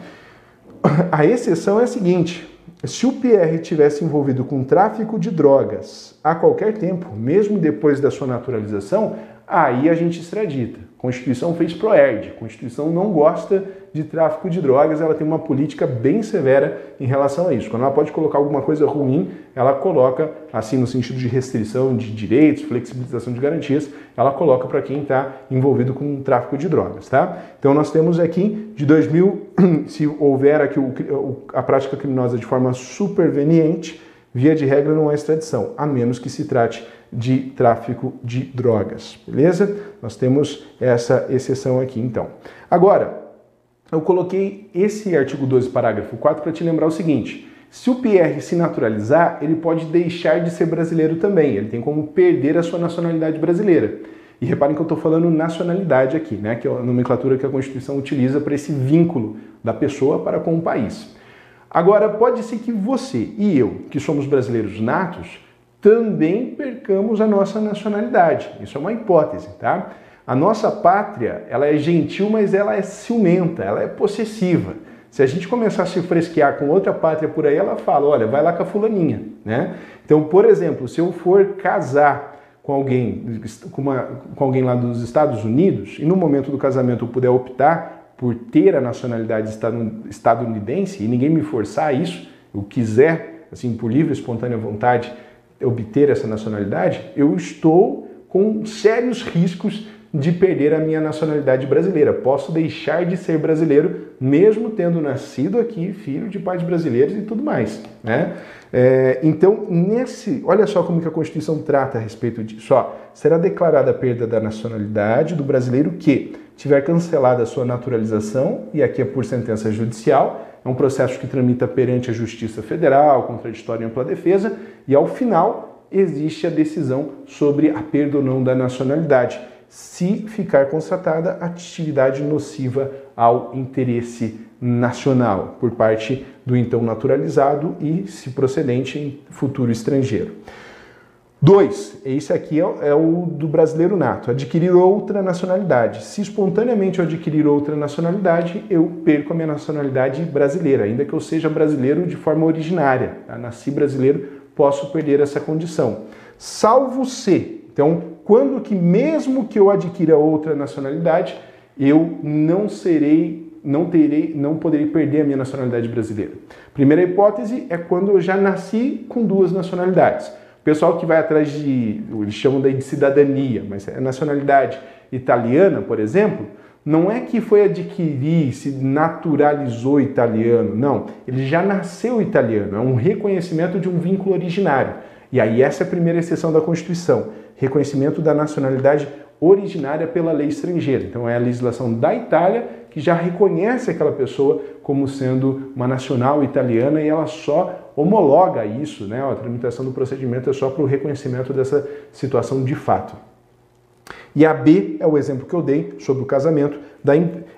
A exceção é a seguinte: se o Pierre tivesse envolvido com tráfico de drogas a qualquer tempo, mesmo depois da sua naturalização, aí a gente extradita. Constituição fez ProERD. Constituição não gosta de tráfico de drogas, ela tem uma política bem severa em relação a isso. Quando ela pode colocar alguma coisa ruim, ela coloca, assim, no sentido de restrição de direitos, flexibilização de garantias, ela coloca para quem está envolvido com tráfico de drogas, tá? Então nós temos aqui, de 2000, se houver aqui o, a prática criminosa de forma superveniente, via de regra não há extradição, a menos que se trate de tráfico de drogas, beleza? Nós temos essa exceção aqui então. Agora, eu coloquei esse artigo 12, parágrafo 4 para te lembrar o seguinte: se o PR se naturalizar, ele pode deixar de ser brasileiro também, ele tem como perder a sua nacionalidade brasileira. E reparem que eu estou falando nacionalidade aqui, né? que é a nomenclatura que a Constituição utiliza para esse vínculo da pessoa para com o país. Agora, pode ser que você e eu, que somos brasileiros natos, também percamos a nossa nacionalidade. Isso é uma hipótese, tá? A nossa pátria, ela é gentil, mas ela é ciumenta, ela é possessiva. Se a gente começar a se fresquear com outra pátria por aí, ela fala, olha, vai lá com a fulaninha, né? Então, por exemplo, se eu for casar com alguém, com, uma, com alguém lá dos Estados Unidos, e no momento do casamento eu puder optar por ter a nacionalidade estadunidense e ninguém me forçar a isso, eu quiser, assim, por livre e espontânea vontade, obter essa nacionalidade, eu estou com sérios riscos de perder a minha nacionalidade brasileira. Posso deixar de ser brasileiro, mesmo tendo nascido aqui, filho de pais brasileiros e tudo mais. Né? É, então, nesse, olha só como que a Constituição trata a respeito disso. Ó, será declarada a perda da nacionalidade do brasileiro que, tiver cancelada a sua naturalização, e aqui é por sentença judicial, é um processo que tramita perante a Justiça Federal, contraditório e ampla defesa, e ao final existe a decisão sobre a perda ou não da nacionalidade, se ficar constatada atividade nociva ao interesse nacional por parte do então naturalizado e, se procedente, em futuro estrangeiro. Dois, esse aqui é, é, o do brasileiro nato, adquirir outra nacionalidade. Se espontaneamente eu adquirir outra nacionalidade, eu perco a minha nacionalidade brasileira, ainda que eu seja brasileiro de forma originária. Tá? Nasci brasileiro, posso perder essa condição. Salvo se, então, quando que mesmo que eu adquira outra nacionalidade, eu não serei, não terei, não poderei perder a minha nacionalidade brasileira. Primeira hipótese é quando eu já nasci com duas nacionalidades pessoal que vai atrás de, eles chamam daí de cidadania, mas é nacionalidade italiana, por exemplo, não é que foi adquirir, se naturalizou italiano, não. Ele já nasceu italiano, é um reconhecimento de um vínculo originário. E aí essa é a primeira exceção da Constituição, reconhecimento da nacionalidade originária pela lei estrangeira. Então é a legislação da Itália que já reconhece aquela pessoa como sendo uma nacional italiana e ela só homologa isso, né? A tramitação do procedimento é só para o reconhecimento dessa situação de fato. E a B é o exemplo que eu dei sobre o casamento, da,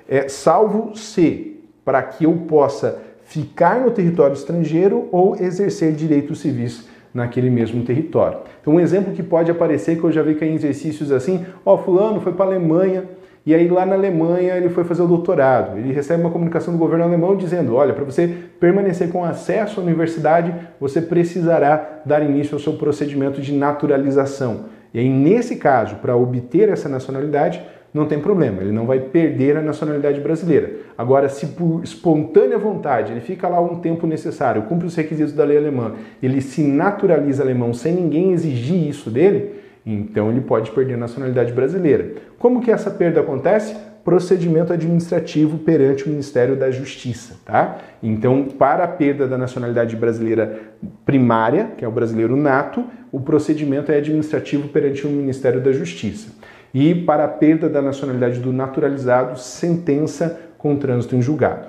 é, salvo se para que eu possa ficar no território estrangeiro ou exercer direitos civis naquele mesmo território. Então, um exemplo que pode aparecer, que eu já vi que em exercícios assim, ó, fulano foi para a Alemanha, e aí lá na Alemanha ele foi fazer o doutorado. Ele recebe uma comunicação do governo alemão dizendo: olha, para você permanecer com acesso à universidade, você precisará dar início ao seu procedimento de naturalização. E aí, nesse caso, para obter essa nacionalidade, não tem problema, ele não vai perder a nacionalidade brasileira. Agora, se por espontânea vontade ele fica lá um tempo necessário, cumpre os requisitos da lei alemã, ele se naturaliza alemão sem ninguém exigir isso dele, então ele pode perder a nacionalidade brasileira. Como que essa perda acontece? Procedimento administrativo perante o Ministério da Justiça, tá? Então, para a perda da nacionalidade brasileira primária, que é o brasileiro nato, o procedimento é administrativo perante o Ministério da Justiça. E para a perda da nacionalidade do naturalizado, sentença com trânsito em julgado.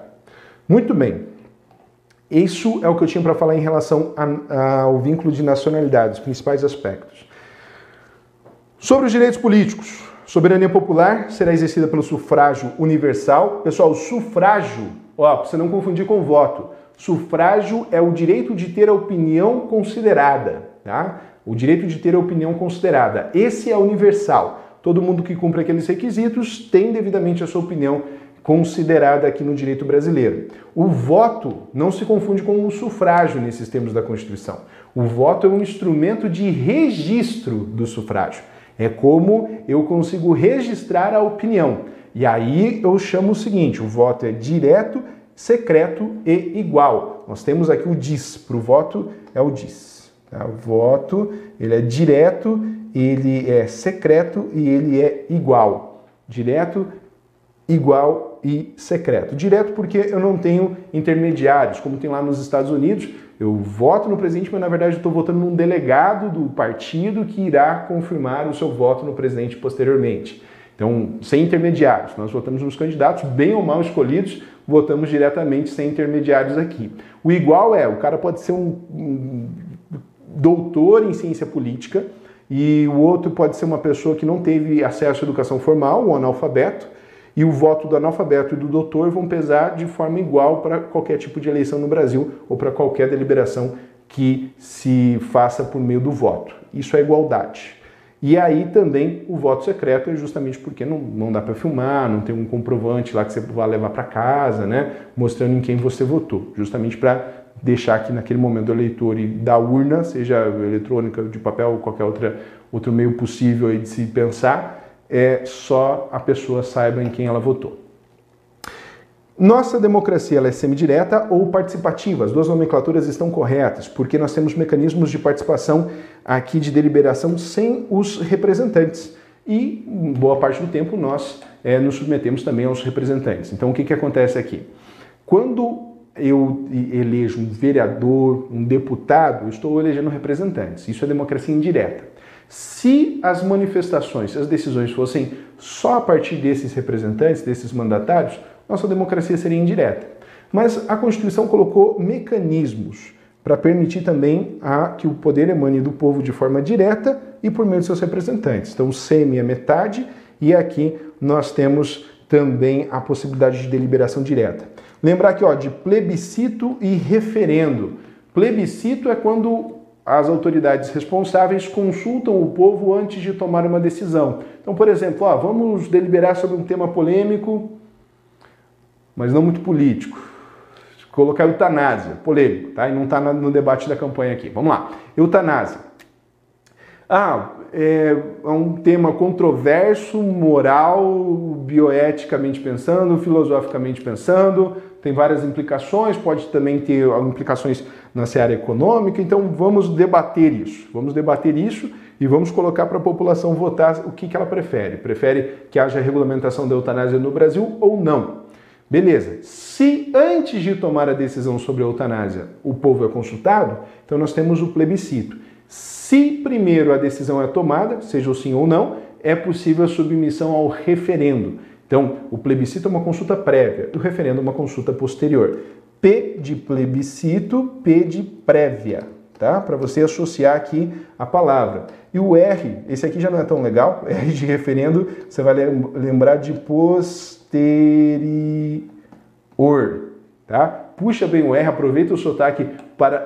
Muito bem. Isso é o que eu tinha para falar em relação ao vínculo de nacionalidade, os principais aspectos. Sobre os direitos políticos, soberania popular será exercida pelo sufrágio universal. Pessoal, sufrágio, ó, para você não confundir com voto. Sufrágio é o direito de ter a opinião considerada, tá? O direito de ter a opinião considerada. Esse é universal. Todo mundo que cumpre aqueles requisitos tem devidamente a sua opinião considerada aqui no direito brasileiro. O voto não se confunde com o sufrágio nesses termos da Constituição. O voto é um instrumento de registro do sufrágio. É como eu consigo registrar a opinião. E aí eu chamo o seguinte: o voto é direto, secreto e igual. Nós temos aqui o diz, para o voto é o diz. Tá? O voto ele é direto, ele é secreto e ele é igual. Direto, igual e secreto. Direto porque eu não tenho intermediários, como tem lá nos Estados Unidos. Eu voto no presidente, mas na verdade estou votando num delegado do partido que irá confirmar o seu voto no presidente posteriormente. Então, sem intermediários. Nós votamos nos candidatos, bem ou mal escolhidos, votamos diretamente sem intermediários aqui. O igual é, o cara pode ser um, um doutor em ciência política e o outro pode ser uma pessoa que não teve acesso à educação formal, um analfabeto, e o voto do analfabeto e do doutor vão pesar de forma igual para qualquer tipo de eleição no Brasil ou para qualquer deliberação que se faça por meio do voto. Isso é igualdade. E aí também o voto secreto é justamente porque não, não dá para filmar, não tem um comprovante lá que você vai levar para casa, né, mostrando em quem você votou, justamente para deixar que naquele momento o eleitor da urna, seja eletrônica, de papel ou qualquer outra, outro meio possível de se pensar, é só a pessoa saiba em quem ela votou. Nossa democracia é semidireta ou participativa. As duas nomenclaturas estão corretas, porque nós temos mecanismos de participação aqui de deliberação sem os representantes. E boa parte do tempo nós é, nos submetemos também aos representantes. Então o que, que acontece aqui? Quando eu elejo um vereador, um deputado, eu estou elegendo representantes. Isso é democracia indireta. Se as manifestações, as decisões fossem só a partir desses representantes, desses mandatários, nossa democracia seria indireta. Mas a Constituição colocou mecanismos para permitir também a, que o poder emane do povo de forma direta e por meio de seus representantes. Então, o semi é metade e aqui nós temos também a possibilidade de deliberação direta. Lembrar aqui ó, de plebiscito e referendo. Plebiscito é quando as autoridades responsáveis consultam o povo antes de tomar uma decisão. Então, por exemplo, ó, vamos deliberar sobre um tema polêmico, mas não muito político. Colocar eutanásia, polêmico, tá? E não está no debate da campanha aqui. Vamos lá. Eutanásia. Ah, é, é um tema controverso, moral, bioeticamente pensando, filosoficamente pensando, tem várias implicações, pode também ter implicações na seara econômica, então vamos debater isso. Vamos debater isso e vamos colocar para a população votar o que, que ela prefere. Prefere que haja regulamentação da eutanásia no Brasil ou não? Beleza. Se antes de tomar a decisão sobre a eutanásia o povo é consultado, então nós temos o plebiscito. Se primeiro a decisão é tomada, seja o sim ou não, é possível a submissão ao referendo. Então, o plebiscito é uma consulta prévia, o referendo é uma consulta posterior. P de plebiscito, P de prévia, tá? Para você associar aqui a palavra. E o R, esse aqui já não é tão legal, R de referendo, você vai lembrar de posterior, tá? Puxa bem o R, aproveita o sotaque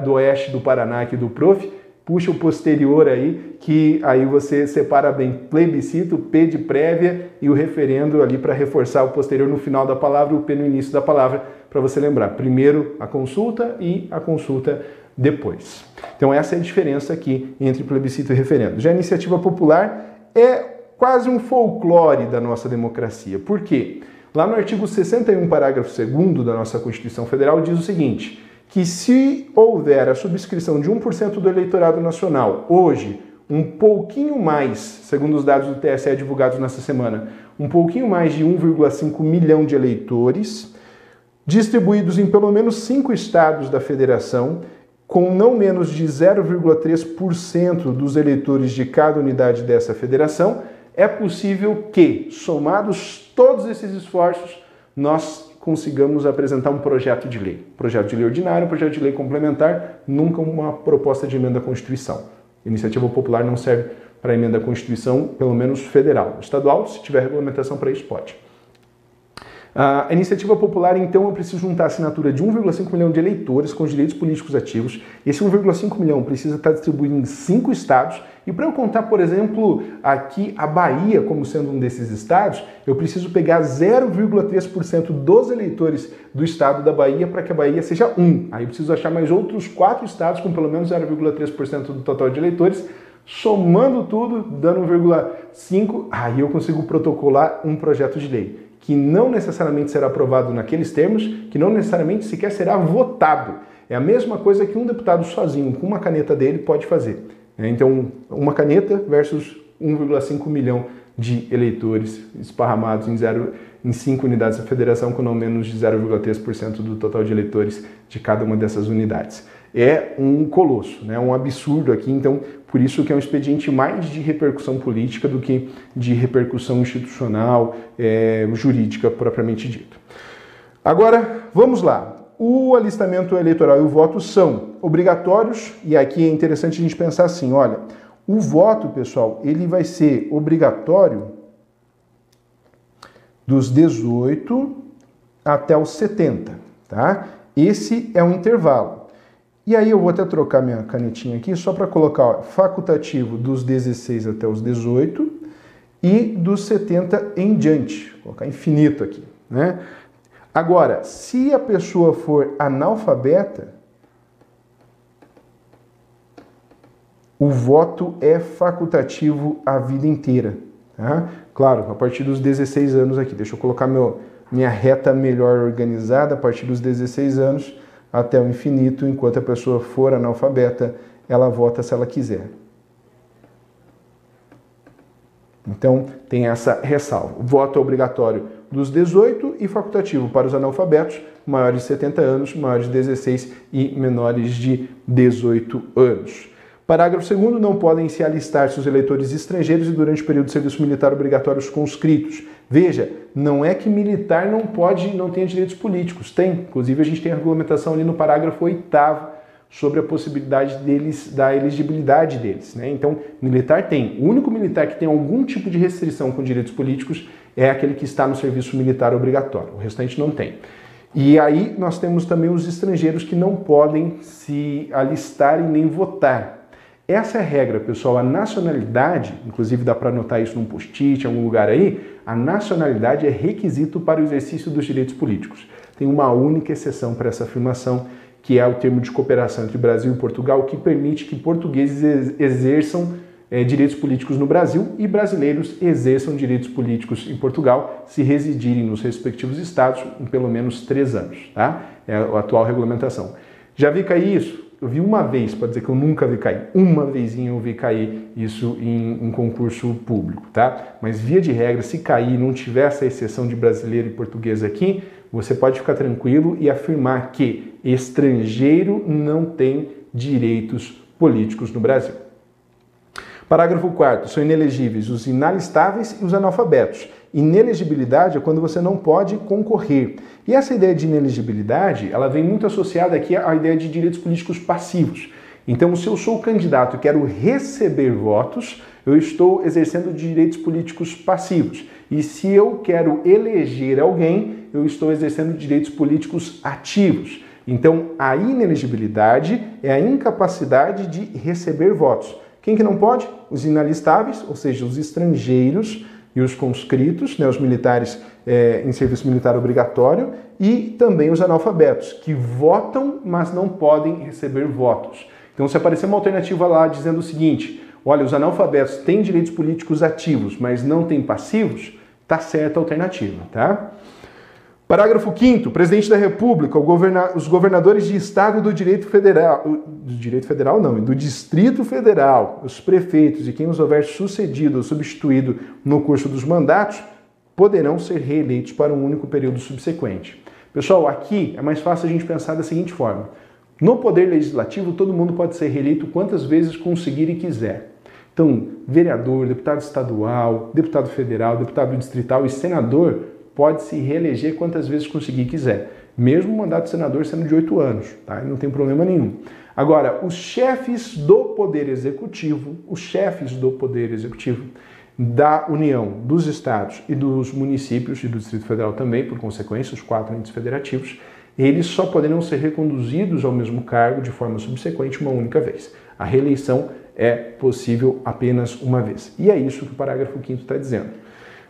do oeste do Paraná aqui do prof, puxa o posterior aí, que aí você separa bem plebiscito, P de prévia e o referendo ali para reforçar o posterior no final da palavra, o P no início da palavra, para você lembrar. Primeiro a consulta e a consulta depois. Então essa é a diferença aqui entre plebiscito e referendo. Já a iniciativa popular é quase um folclore da nossa democracia. Por quê? Lá no artigo 61, parágrafo 2 da nossa Constituição Federal diz o seguinte: que se houver a subscrição de 1% do eleitorado nacional, hoje, um pouquinho mais, segundo os dados do TSE divulgados nessa semana, um pouquinho mais de 1,5 milhão de eleitores, distribuídos em pelo menos cinco estados da federação, com não menos de 0,3% dos eleitores de cada unidade dessa federação, é possível que, somados todos esses esforços, nós consigamos apresentar um projeto de lei. Projeto de lei ordinário, projeto de lei complementar, nunca uma proposta de emenda à Constituição. Iniciativa popular não serve para emenda à Constituição, pelo menos federal. Estadual, se tiver regulamentação para isso, pode. A iniciativa popular, então, eu preciso juntar a assinatura de 1,5 milhão de eleitores com direitos políticos ativos. Esse 1,5 milhão precisa estar distribuído em cinco estados. E para eu contar, por exemplo, aqui a Bahia como sendo um desses estados, eu preciso pegar 0,3% dos eleitores do estado da Bahia para que a Bahia seja um. Aí eu preciso achar mais outros quatro estados com pelo menos 0,3% do total de eleitores. Somando tudo, dando 1,5, aí eu consigo protocolar um projeto de lei que não necessariamente será aprovado naqueles termos, que não necessariamente sequer será votado. É a mesma coisa que um deputado sozinho, com uma caneta dele, pode fazer. Né? Então, uma caneta versus 1,5 milhão de eleitores esparramados em, zero, em cinco unidades da federação, com não menos de 0,3% do total de eleitores de cada uma dessas unidades é um colosso, né? um absurdo aqui. Então, por isso que é um expediente mais de repercussão política do que de repercussão institucional, é, jurídica propriamente dito. Agora, vamos lá. O alistamento eleitoral e o voto são obrigatórios, e aqui é interessante a gente pensar assim, olha, o voto, pessoal, ele vai ser obrigatório dos 18 até os 70, tá? Esse é um intervalo. E aí eu vou até trocar minha canetinha aqui só para colocar ó, facultativo dos 16 até os 18 e dos 70 em diante. Vou colocar infinito aqui, né? Agora, se a pessoa for analfabeta, o voto é facultativo a vida inteira. Tá? Claro, a partir dos 16 anos aqui. Deixa eu colocar meu, minha reta melhor organizada. A partir dos 16 anos, até o infinito, enquanto a pessoa for analfabeta, ela vota se ela quiser. Então, tem essa ressalva. Voto é obrigatório dos 18 e facultativo para os analfabetos maiores de 70 anos, maiores de 16 e menores de 18 anos. Parágrafo 2 não podem se alistar seus eleitores estrangeiros e durante o período de serviço militar obrigatório os conscritos. Veja, não é que militar não pode, não tenha direitos políticos, tem. Inclusive a gente tem a regulamentação ali no parágrafo 8 sobre a possibilidade deles, da elegibilidade deles. Né? Então, militar tem. O único militar que tem algum tipo de restrição com direitos políticos é aquele que está no serviço militar obrigatório. O restante não tem. E aí nós temos também os estrangeiros que não podem se alistar e nem votar. Essa é a regra, pessoal. A nacionalidade, inclusive dá para anotar isso num post-it, em algum lugar aí, a nacionalidade é requisito para o exercício dos direitos políticos. Tem uma única exceção para essa afirmação, que é o termo de cooperação entre Brasil e Portugal, que permite que portugueses exerçam é, direitos políticos no Brasil e brasileiros exerçam direitos políticos em Portugal se residirem nos respectivos estados em pelo menos três anos. Tá? É a atual regulamentação. Já vi cair isso? Eu vi uma vez, para dizer que eu nunca vi cair. Uma vezinha eu vi cair isso em um concurso público, tá? Mas via de regra, se cair não tiver essa exceção de brasileiro e português aqui, você pode ficar tranquilo e afirmar que estrangeiro não tem direitos políticos no Brasil. Parágrafo 4 são inelegíveis os inalistáveis e os analfabetos. Inelegibilidade é quando você não pode concorrer. E essa ideia de inelegibilidade, ela vem muito associada aqui à ideia de direitos políticos passivos. Então, se eu sou candidato e quero receber votos, eu estou exercendo direitos políticos passivos. E se eu quero eleger alguém, eu estou exercendo direitos políticos ativos. Então, a inelegibilidade é a incapacidade de receber votos. Quem que não pode? Os inalistáveis, ou seja, os estrangeiros e os conscritos, né, os militares é, em serviço militar obrigatório, e também os analfabetos, que votam, mas não podem receber votos. Então, se aparecer uma alternativa lá dizendo o seguinte: olha, os analfabetos têm direitos políticos ativos, mas não têm passivos, tá certa a alternativa, tá? Parágrafo 5 Presidente da República, os governadores de Estado do Direito Federal, do Direito Federal não, do Distrito Federal, os prefeitos e quem os houver sucedido ou substituído no curso dos mandatos, poderão ser reeleitos para um único período subsequente. Pessoal, aqui é mais fácil a gente pensar da seguinte forma. No poder legislativo, todo mundo pode ser reeleito quantas vezes conseguir e quiser. Então, vereador, deputado estadual, deputado federal, deputado distrital e senador pode se reeleger quantas vezes conseguir quiser, mesmo o mandato de senador sendo de oito anos, tá? não tem problema nenhum. Agora, os chefes do Poder Executivo, os chefes do Poder Executivo da União, dos estados e dos municípios e do Distrito Federal também, por consequência, os quatro entes federativos, eles só poderão ser reconduzidos ao mesmo cargo de forma subsequente uma única vez. A reeleição é possível apenas uma vez. E é isso que o parágrafo 5 está dizendo.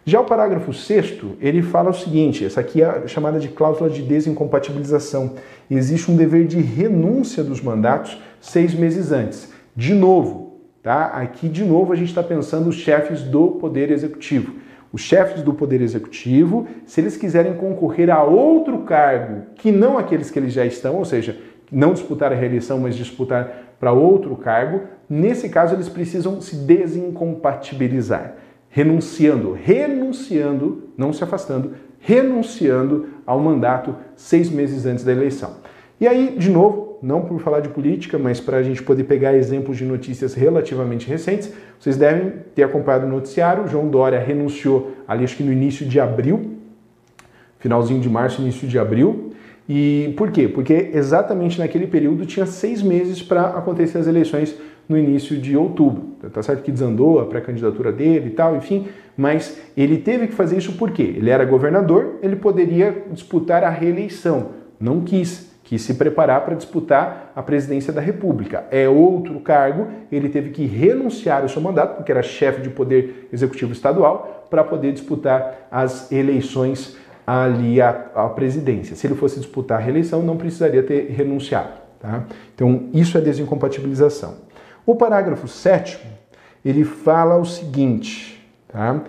Já o parágrafo 6 ele fala o seguinte: essa aqui é chamada de cláusula de desincompatibilização. Existe um dever de renúncia dos mandatos seis meses antes. De novo, tá? Aqui de novo a gente está pensando os chefes do Poder Executivo. Os chefes do Poder Executivo, se eles quiserem concorrer a outro cargo que não aqueles que eles já estão, ou seja, não disputar a reeleição, mas disputar para outro cargo, nesse caso eles precisam se desincompatibilizar renunciando, renunciando, não se afastando, renunciando ao mandato seis meses antes da eleição. E aí, de novo, não por falar de política, mas para a gente poder pegar exemplos de notícias relativamente recentes, vocês devem ter acompanhado o noticiário. João Dória renunciou ali, acho que no início de abril, finalzinho de março, início de abril. E por quê? Porque exatamente naquele período tinha seis meses para acontecer as eleições no início de outubro. Tá certo que desandou a pré-candidatura dele e tal, enfim, mas ele teve que fazer isso porque ele era governador, ele poderia disputar a reeleição. Não quis, quis se preparar para disputar a presidência da República. É outro cargo, ele teve que renunciar ao seu mandato, porque era chefe de poder executivo estadual, para poder disputar as eleições ali à, à presidência. Se ele fosse disputar a reeleição, não precisaria ter renunciado. Tá? Então, isso é desincompatibilização. O parágrafo 7 ele fala o seguinte, tá?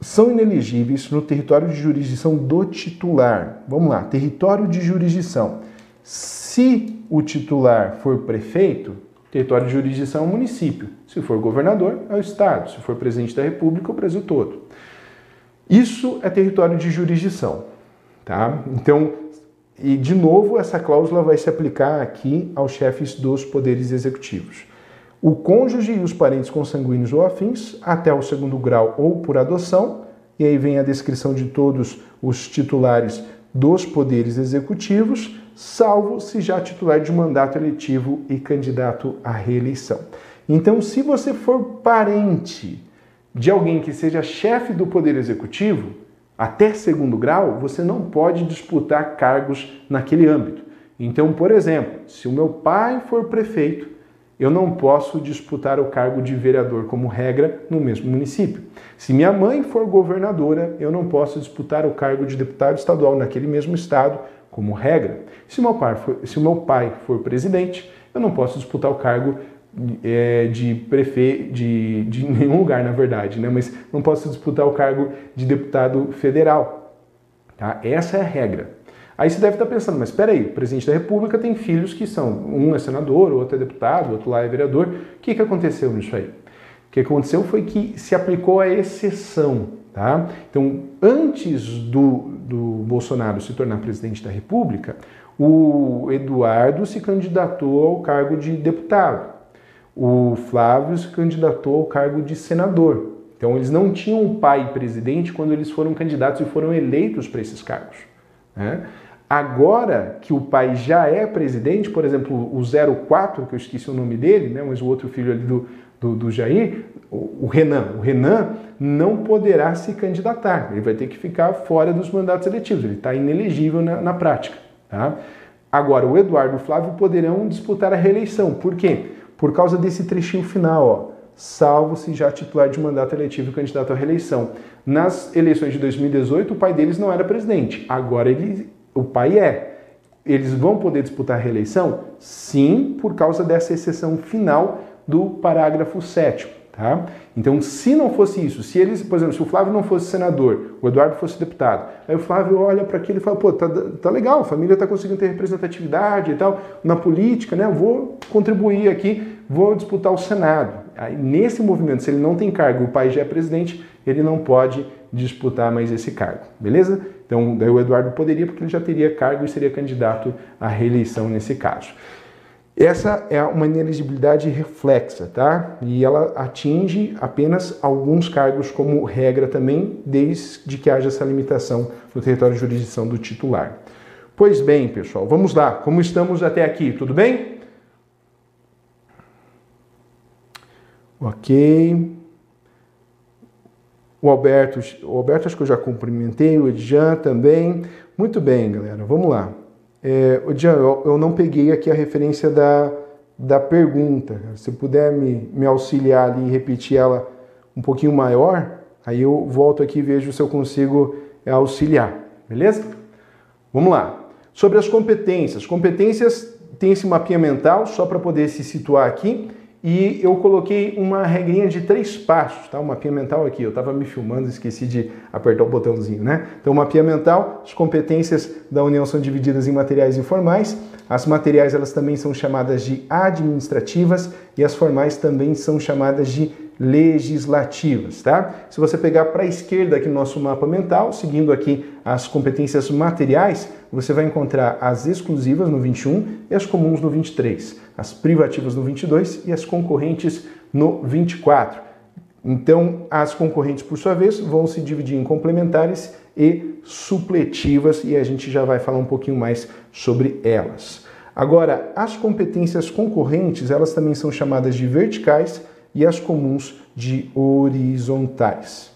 São inelegíveis no território de jurisdição do titular. Vamos lá, território de jurisdição. Se o titular for prefeito, território de jurisdição é o município. Se for governador, é o estado. Se for presidente da república, é o Brasil todo. Isso é território de jurisdição, tá? Então, e de novo, essa cláusula vai se aplicar aqui aos chefes dos poderes executivos. o cônjuge e os parentes consanguíneos ou afins, até o segundo grau ou por adoção, e aí vem a descrição de todos os titulares dos poderes executivos, salvo se já titular de mandato eletivo e candidato à reeleição. Então, se você for parente de alguém que seja chefe do poder executivo, até segundo grau, você não pode disputar cargos naquele âmbito. Então, por exemplo, se o meu pai for prefeito, eu não posso disputar o cargo de vereador como regra no mesmo município. Se minha mãe for governadora, eu não posso disputar o cargo de deputado estadual naquele mesmo estado como regra. Se, meu pai for, meu pai for presidente, eu não posso disputar o cargo é, de prefeito de, de nenhum lugar, na verdade, né? mas não posso disputar o cargo de deputado federal. Tá? Essa é a regra. Aí você deve estar pensando, mas espera aí, o presidente da República tem filhos que são, um é senador, outro é deputado, outro lá é vereador. O que, que aconteceu nisso aí? O que aconteceu foi que se aplicou a exceção, tá? Então, antes do, do Bolsonaro se tornar presidente da República, o Eduardo se candidatou ao cargo de deputado. O Flávio se candidatou ao cargo de senador. Então, eles não tinham um pai presidente quando eles foram candidatos e foram eleitos para esses cargos. Né? Agora que o pai já é presidente, por exemplo, o 04, que eu esqueci o nome dele, né, mas o outro filho ali do, do, do Jair, o, o Renan, o Renan não poderá se candidatar, ele vai ter que ficar fora dos mandatos eletivos, ele está inelegível na, na prática. Tá? Agora, o Eduardo e o Flávio poderão disputar a reeleição. Por quê? Por causa desse trechinho final, ó, salvo se já titular de mandato eletivo e candidato à reeleição. Nas eleições de 2018, o pai deles não era presidente, agora ele o pai é. Eles vão poder disputar a reeleição? Sim, por causa dessa exceção final do parágrafo 7 Tá? Então, se não fosse isso, se eles, por exemplo, se o Flávio não fosse senador, o Eduardo fosse deputado, aí o Flávio olha para aquilo e fala: pô, tá, tá legal, a família está conseguindo ter representatividade e tal, na política, né? Vou contribuir aqui, vou disputar o Senado. Aí, nesse movimento, se ele não tem cargo, o pai já é presidente, ele não pode disputar mais esse cargo, beleza? Então, daí o Eduardo poderia, porque ele já teria cargo e seria candidato à reeleição nesse caso. Essa é uma inelegibilidade reflexa, tá? E ela atinge apenas alguns cargos como regra também, desde que haja essa limitação no território de jurisdição do titular. Pois bem, pessoal, vamos lá. Como estamos até aqui? Tudo bem? Ok. O Alberto, o Alberto acho que eu já cumprimentei, o Edjan também. Muito bem, galera, vamos lá. É, Edjan, eu, eu não peguei aqui a referência da, da pergunta. Se puder me, me auxiliar ali e repetir ela um pouquinho maior, aí eu volto aqui e vejo se eu consigo é, auxiliar, beleza? Vamos lá. Sobre as competências. Competências tem esse mapinha mental, só para poder se situar aqui e eu coloquei uma regrinha de três passos, tá? O mapinha mental aqui, eu estava me filmando, esqueci de apertar o botãozinho, né? Então, mapinha mental, as competências da União são divididas em materiais e formais. As materiais, elas também são chamadas de administrativas e as formais também são chamadas de legislativas, tá? Se você pegar para a esquerda aqui no nosso mapa mental, seguindo aqui as competências materiais, você vai encontrar as exclusivas no 21 e as comuns no 23, as privativas no 22 e as concorrentes no 24. Então, as concorrentes, por sua vez, vão se dividir em complementares e supletivas e a gente já vai falar um pouquinho mais sobre elas. Agora, as competências concorrentes, elas também são chamadas de verticais e as comuns de horizontais.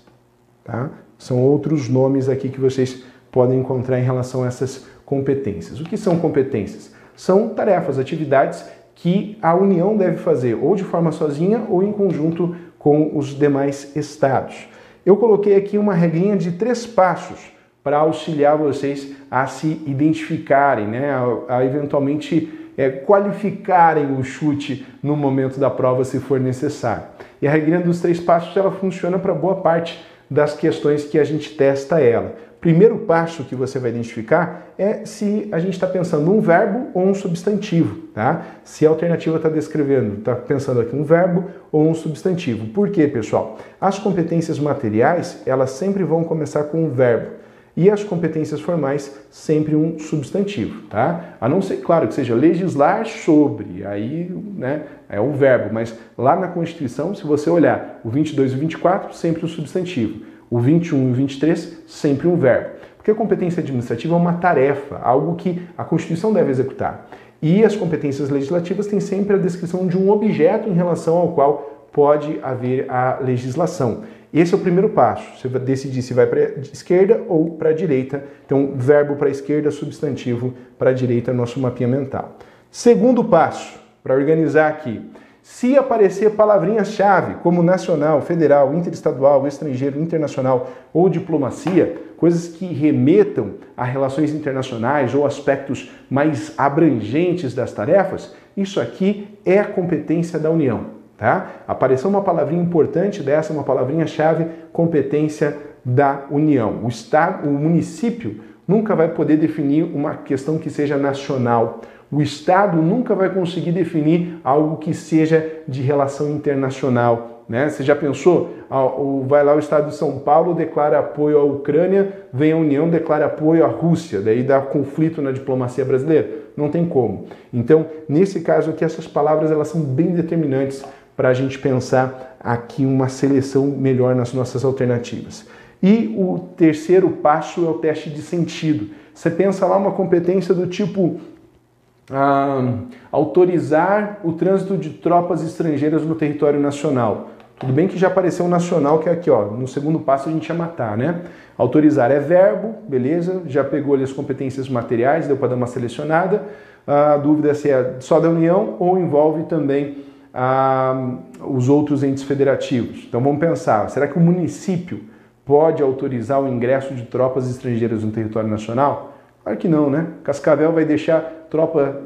Tá? São outros nomes aqui que vocês podem encontrar em relação a essas competências. O que são competências? São tarefas, atividades que a União deve fazer ou de forma sozinha ou em conjunto com os demais estados. Eu coloquei aqui uma regrinha de três passos para auxiliar vocês a se identificarem, né? a, a eventualmente é, qualificarem o chute no momento da prova se for necessário. E a regrinha dos três passos ela funciona para boa parte das questões que a gente testa ela. Primeiro passo que você vai identificar é se a gente está pensando um verbo ou um substantivo, tá? Se a alternativa está descrevendo, está pensando aqui um verbo ou um substantivo. Por quê, pessoal? As competências materiais, elas sempre vão começar com um verbo. E as competências formais sempre um substantivo, tá? A não ser, claro, que seja legislar sobre, aí, né, é o verbo, mas lá na Constituição, se você olhar o 22 e o 24, sempre um substantivo. O 21 e o 23, sempre um verbo. Porque a competência administrativa é uma tarefa, algo que a Constituição deve executar. E as competências legislativas têm sempre a descrição de um objeto em relação ao qual pode haver a legislação. Esse é o primeiro passo. Você vai decidir se vai para a esquerda ou para a direita. Então, verbo para a esquerda, substantivo para a direita, nosso mapinha mental. Segundo passo, para organizar aqui. Se aparecer palavrinhas-chave como nacional, federal, interestadual, estrangeiro, internacional ou diplomacia, coisas que remetam a relações internacionais ou aspectos mais abrangentes das tarefas, isso aqui é a competência da União. Tá? Apareceu uma palavrinha importante dessa, uma palavrinha-chave, competência da União. O Estado, o município nunca vai poder definir uma questão que seja nacional. O Estado nunca vai conseguir definir algo que seja de relação internacional. Né? Você já pensou? Vai lá o Estado de São Paulo, declara apoio à Ucrânia, vem a União, declara apoio à Rússia, daí dá conflito na diplomacia brasileira? Não tem como. Então, nesse caso aqui, essas palavras elas são bem determinantes para a gente pensar aqui uma seleção melhor nas nossas alternativas. E o terceiro passo é o teste de sentido. Você pensa lá uma competência do tipo ah, autorizar o trânsito de tropas estrangeiras no território nacional. Tudo bem que já apareceu o nacional, que é aqui, ó, no segundo passo a gente ia matar, né? Autorizar é verbo, beleza, já pegou ali as competências materiais, deu para dar uma selecionada. A dúvida é se é só da União ou envolve também ah, os outros entes federativos. Então vamos pensar, será que o município pode autorizar o ingresso de tropas estrangeiras no território nacional? Claro que não, né? Cascavel vai deixar tropa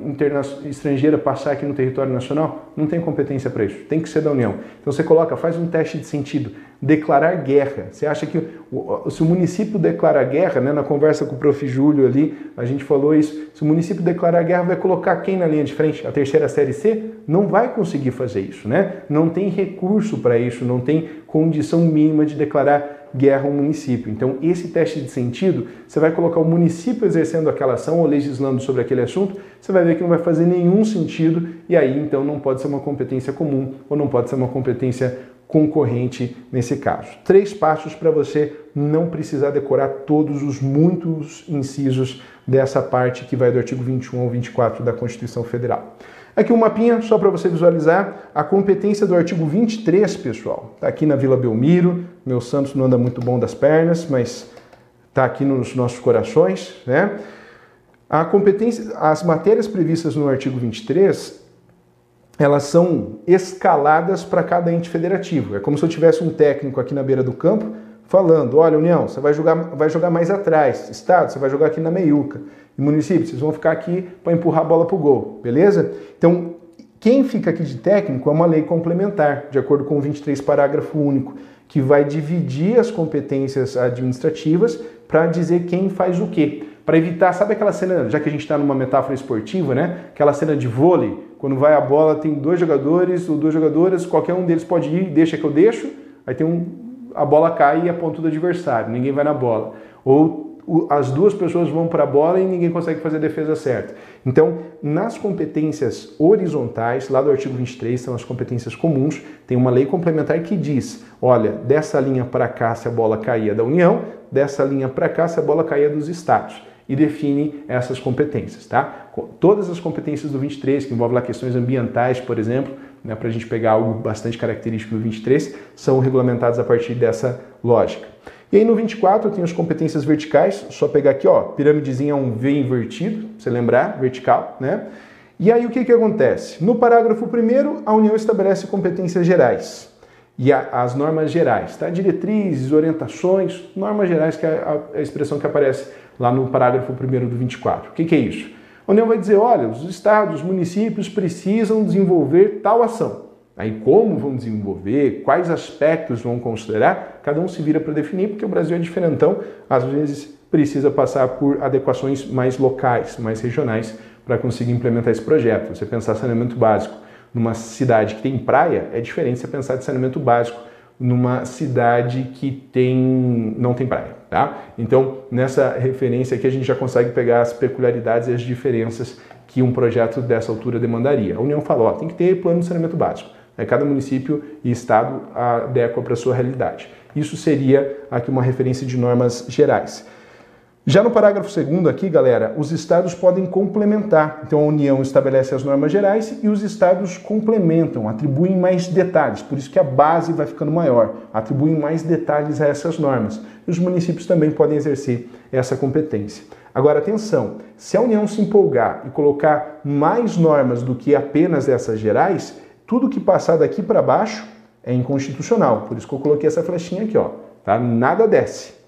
estrangeira passar aqui no território nacional? Não tem competência para isso, tem que ser da União. Então você coloca, faz um teste de sentido, declarar guerra. Você acha que se o município declarar guerra, né, na conversa com o prof. Júlio ali, a gente falou isso, se o município declarar guerra, vai colocar quem na linha de frente? A terceira série C? Não vai conseguir fazer isso, né? Não tem recurso para isso, não tem condição mínima de declarar guerra ao município. Então, esse teste de sentido, você vai colocar o município exercendo aquela ação ou legislando sobre aquele assunto, você vai ver que não vai fazer nenhum sentido e aí então não pode ser uma competência comum ou não pode ser uma competência concorrente nesse caso. Três passos para você não precisar decorar todos os muitos incisos dessa parte que vai do artigo 21 ao 24 da Constituição Federal. Aqui um mapinha só para você visualizar a competência do artigo 23, pessoal. Está aqui na Vila Belmiro. Meu Santos não anda muito bom das pernas, mas está aqui nos nossos corações, né? A competência, as matérias previstas no artigo 23, elas são escaladas para cada ente federativo. É como se eu tivesse um técnico aqui na beira do campo falando: olha, União, você vai jogar, vai jogar mais atrás. Estado, você vai jogar aqui na meiuca. E município, vocês vão ficar aqui para empurrar a bola para o gol, beleza? Então, quem fica aqui de técnico é uma lei complementar, de acordo com o 23, parágrafo único, que vai dividir as competências administrativas para dizer quem faz o quê. Para evitar, sabe aquela cena, já que a gente está numa metáfora esportiva, né? Aquela cena de vôlei, quando vai a bola, tem dois jogadores ou duas jogadoras, qualquer um deles pode ir, deixa que eu deixo, aí tem um, a bola cai e aponta do adversário, ninguém vai na bola. Ou as duas pessoas vão para a bola e ninguém consegue fazer a defesa certa. Então, nas competências horizontais, lá do artigo 23, são as competências comuns, tem uma lei complementar que diz: olha, dessa linha para cá se a bola caía da União, dessa linha para cá se a bola caía dos estados. E define essas competências, tá? Todas as competências do 23, que envolvem lá questões ambientais, por exemplo, né, para a gente pegar algo bastante característico do 23, são regulamentadas a partir dessa lógica. E aí no 24 eu tenho as competências verticais, só pegar aqui, ó, pirâmidezinha é um V invertido, você lembrar, vertical, né? E aí o que, que acontece? No parágrafo 1 a União estabelece competências gerais e a, as normas gerais, tá? Diretrizes, orientações, normas gerais, que é a, a expressão que aparece lá no parágrafo 1 do 24. O que, que é isso? A União vai dizer, olha, os estados, os municípios precisam desenvolver tal ação. Aí como vão desenvolver, quais aspectos vão considerar, cada um se vira para definir, porque o Brasil é diferentão, às vezes precisa passar por adequações mais locais, mais regionais, para conseguir implementar esse projeto. Você pensar saneamento básico numa cidade que tem praia, é diferente você pensar de saneamento básico numa cidade que tem não tem praia, tá? Então, nessa referência aqui a gente já consegue pegar as peculiaridades e as diferenças que um projeto dessa altura demandaria. A União falou, ó, tem que ter plano de saneamento básico. Né? Cada município e estado adequa para a sua realidade. Isso seria aqui uma referência de normas gerais. Já no parágrafo 2 aqui, galera, os estados podem complementar. Então a União estabelece as normas gerais e os estados complementam, atribuem mais detalhes. Por isso que a base vai ficando maior, atribuem mais detalhes a essas normas. E os municípios também podem exercer essa competência. Agora atenção, se a União se empolgar e colocar mais normas do que apenas essas gerais, tudo que passar daqui para baixo é inconstitucional. Por isso que eu coloquei essa flechinha aqui, ó. Tá? Nada desce.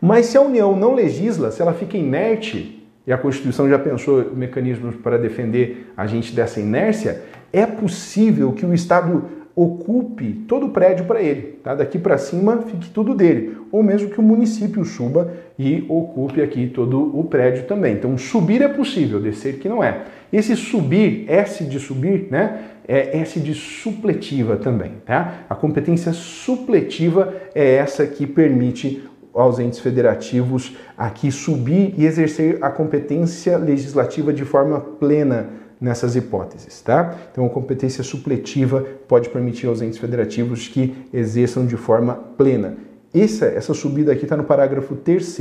Mas se a União não legisla, se ela fica inerte, e a Constituição já pensou mecanismos para defender a gente dessa inércia, é possível que o Estado ocupe todo o prédio para ele, tá? Daqui para cima fique tudo dele, ou mesmo que o município suba e ocupe aqui todo o prédio também. Então subir é possível, descer que não é. Esse subir, S de subir, né? É S de supletiva também, tá? A competência supletiva é essa que permite aos entes federativos aqui subir e exercer a competência legislativa de forma plena nessas hipóteses, tá? Então, a competência supletiva pode permitir aos entes federativos que exerçam de forma plena. Essa, essa subida aqui está no parágrafo 3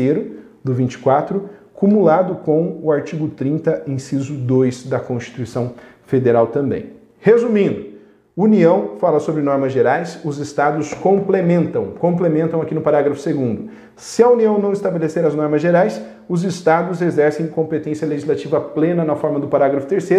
do 24, cumulado com o artigo 30, inciso 2 da Constituição Federal também. Resumindo, União fala sobre normas gerais, os estados complementam, complementam aqui no parágrafo 2 Se a União não estabelecer as normas gerais, os estados exercem competência legislativa plena na forma do parágrafo 3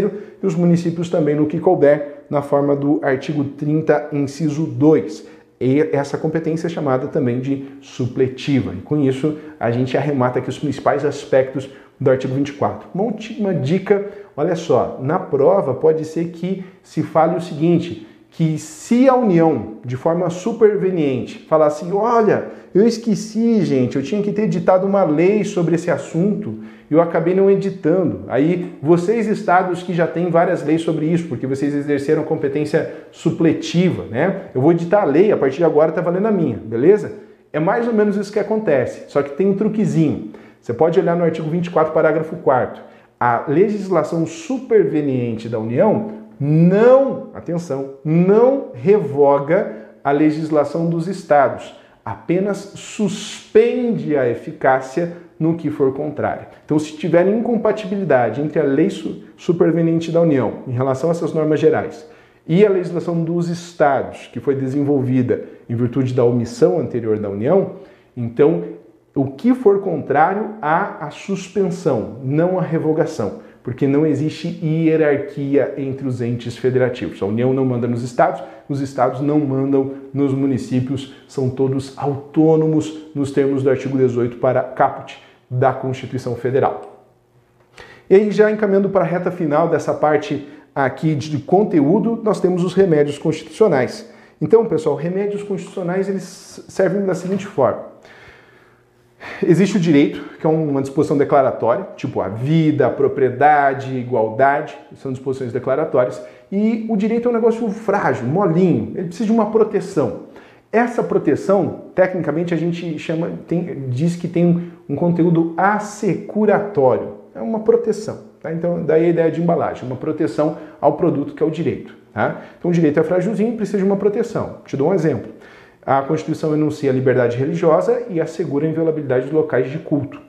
e os municípios também no que couber, na forma do artigo 30, inciso 2. E essa competência é chamada também de supletiva. E com isso, a gente arremata aqui os principais aspectos do artigo 24. Uma última dica, olha só, na prova pode ser que se fale o seguinte, que se a União, de forma superveniente, falasse, assim, olha, eu esqueci, gente, eu tinha que ter editado uma lei sobre esse assunto e eu acabei não editando. Aí, vocês estados que já têm várias leis sobre isso, porque vocês exerceram competência supletiva, né? Eu vou editar a lei, a partir de agora está valendo a minha, beleza? É mais ou menos isso que acontece, só que tem um truquezinho. Você pode olhar no artigo 24, parágrafo 4 A legislação superveniente da União não, atenção, não revoga a legislação dos estados, apenas suspende a eficácia no que for contrário. Então, se tiver incompatibilidade entre a lei superveniente da União em relação a essas normas gerais e a legislação dos estados, que foi desenvolvida em virtude da omissão anterior da União, então o que for contrário há a suspensão, não a revogação porque não existe hierarquia entre os entes federativos. A União não manda nos estados, os estados não mandam nos municípios, são todos autônomos nos termos do artigo 18 para caput da Constituição Federal. E aí, já encaminhando para a reta final dessa parte aqui de conteúdo, nós temos os remédios constitucionais. Então, pessoal, remédios constitucionais eles servem da seguinte forma: Existe o direito, que é uma disposição declaratória, tipo a vida, a propriedade, igualdade, são disposições declaratórias. E o direito é um negócio frágil, molinho, ele precisa de uma proteção. Essa proteção, tecnicamente, a gente chama, tem, diz que tem um, conteúdo assecuratório. É uma proteção. Tá? Então, daí a ideia de embalagem, uma proteção ao produto que é o direito. Tá? Então, o direito é frágilzinho, precisa de uma proteção. Te dou um exemplo a Constituição enuncia a liberdade religiosa e assegura a inviolabilidade dos locais de culto.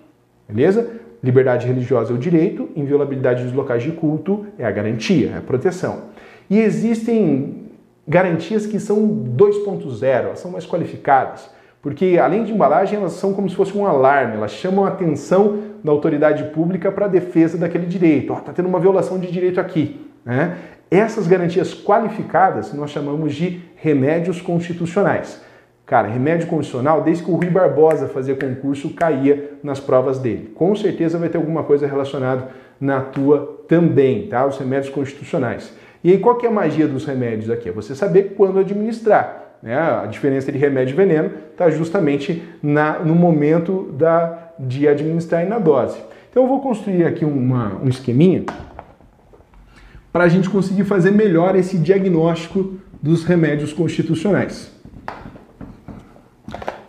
Beleza? Liberdade religiosa é o direito, inviolabilidade dos locais de culto é a garantia, é a proteção. E existem garantias que são 2.0, elas são mais qualificadas, porque além de embalagem, elas são como se fosse um alarme, elas chamam a atenção da autoridade pública para a defesa daquele direito. Está oh, tendo uma violação de direito aqui. Né? Essas garantias qualificadas nós chamamos de remédios constitucionais. Cara, remédio constitucional, desde que o Rui Barbosa fazia concurso, caía nas provas dele. Com certeza vai ter alguma coisa relacionada na tua também, tá? Os remédios constitucionais. E aí, qual que é a magia dos remédios aqui? É você saber quando administrar. Né? A diferença de remédio e veneno está justamente na, no momento da, de administrar e na dose. Então eu vou construir aqui uma, um esqueminha para a gente conseguir fazer melhor esse diagnóstico dos remédios constitucionais.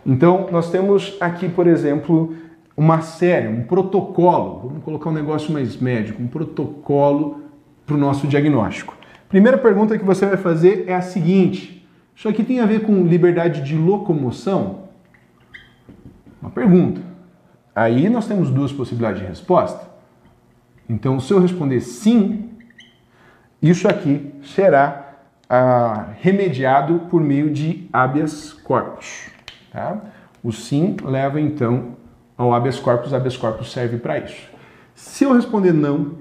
Então, nós temos aqui, por exemplo, uma série, um protocolo, vamos colocar um negócio mais médico, um protocolo para o nosso diagnóstico. Primeira pergunta que você vai fazer é a seguinte: isso aqui tem a ver com liberdade de locomoção? Uma pergunta. Aí nós temos duas possibilidades de resposta. Então, se eu responder sim, isso aqui será ah, remediado por meio de habeas corpus. Tá? O sim leva então ao habeas corpus, habeas corpus serve para isso. Se eu responder não,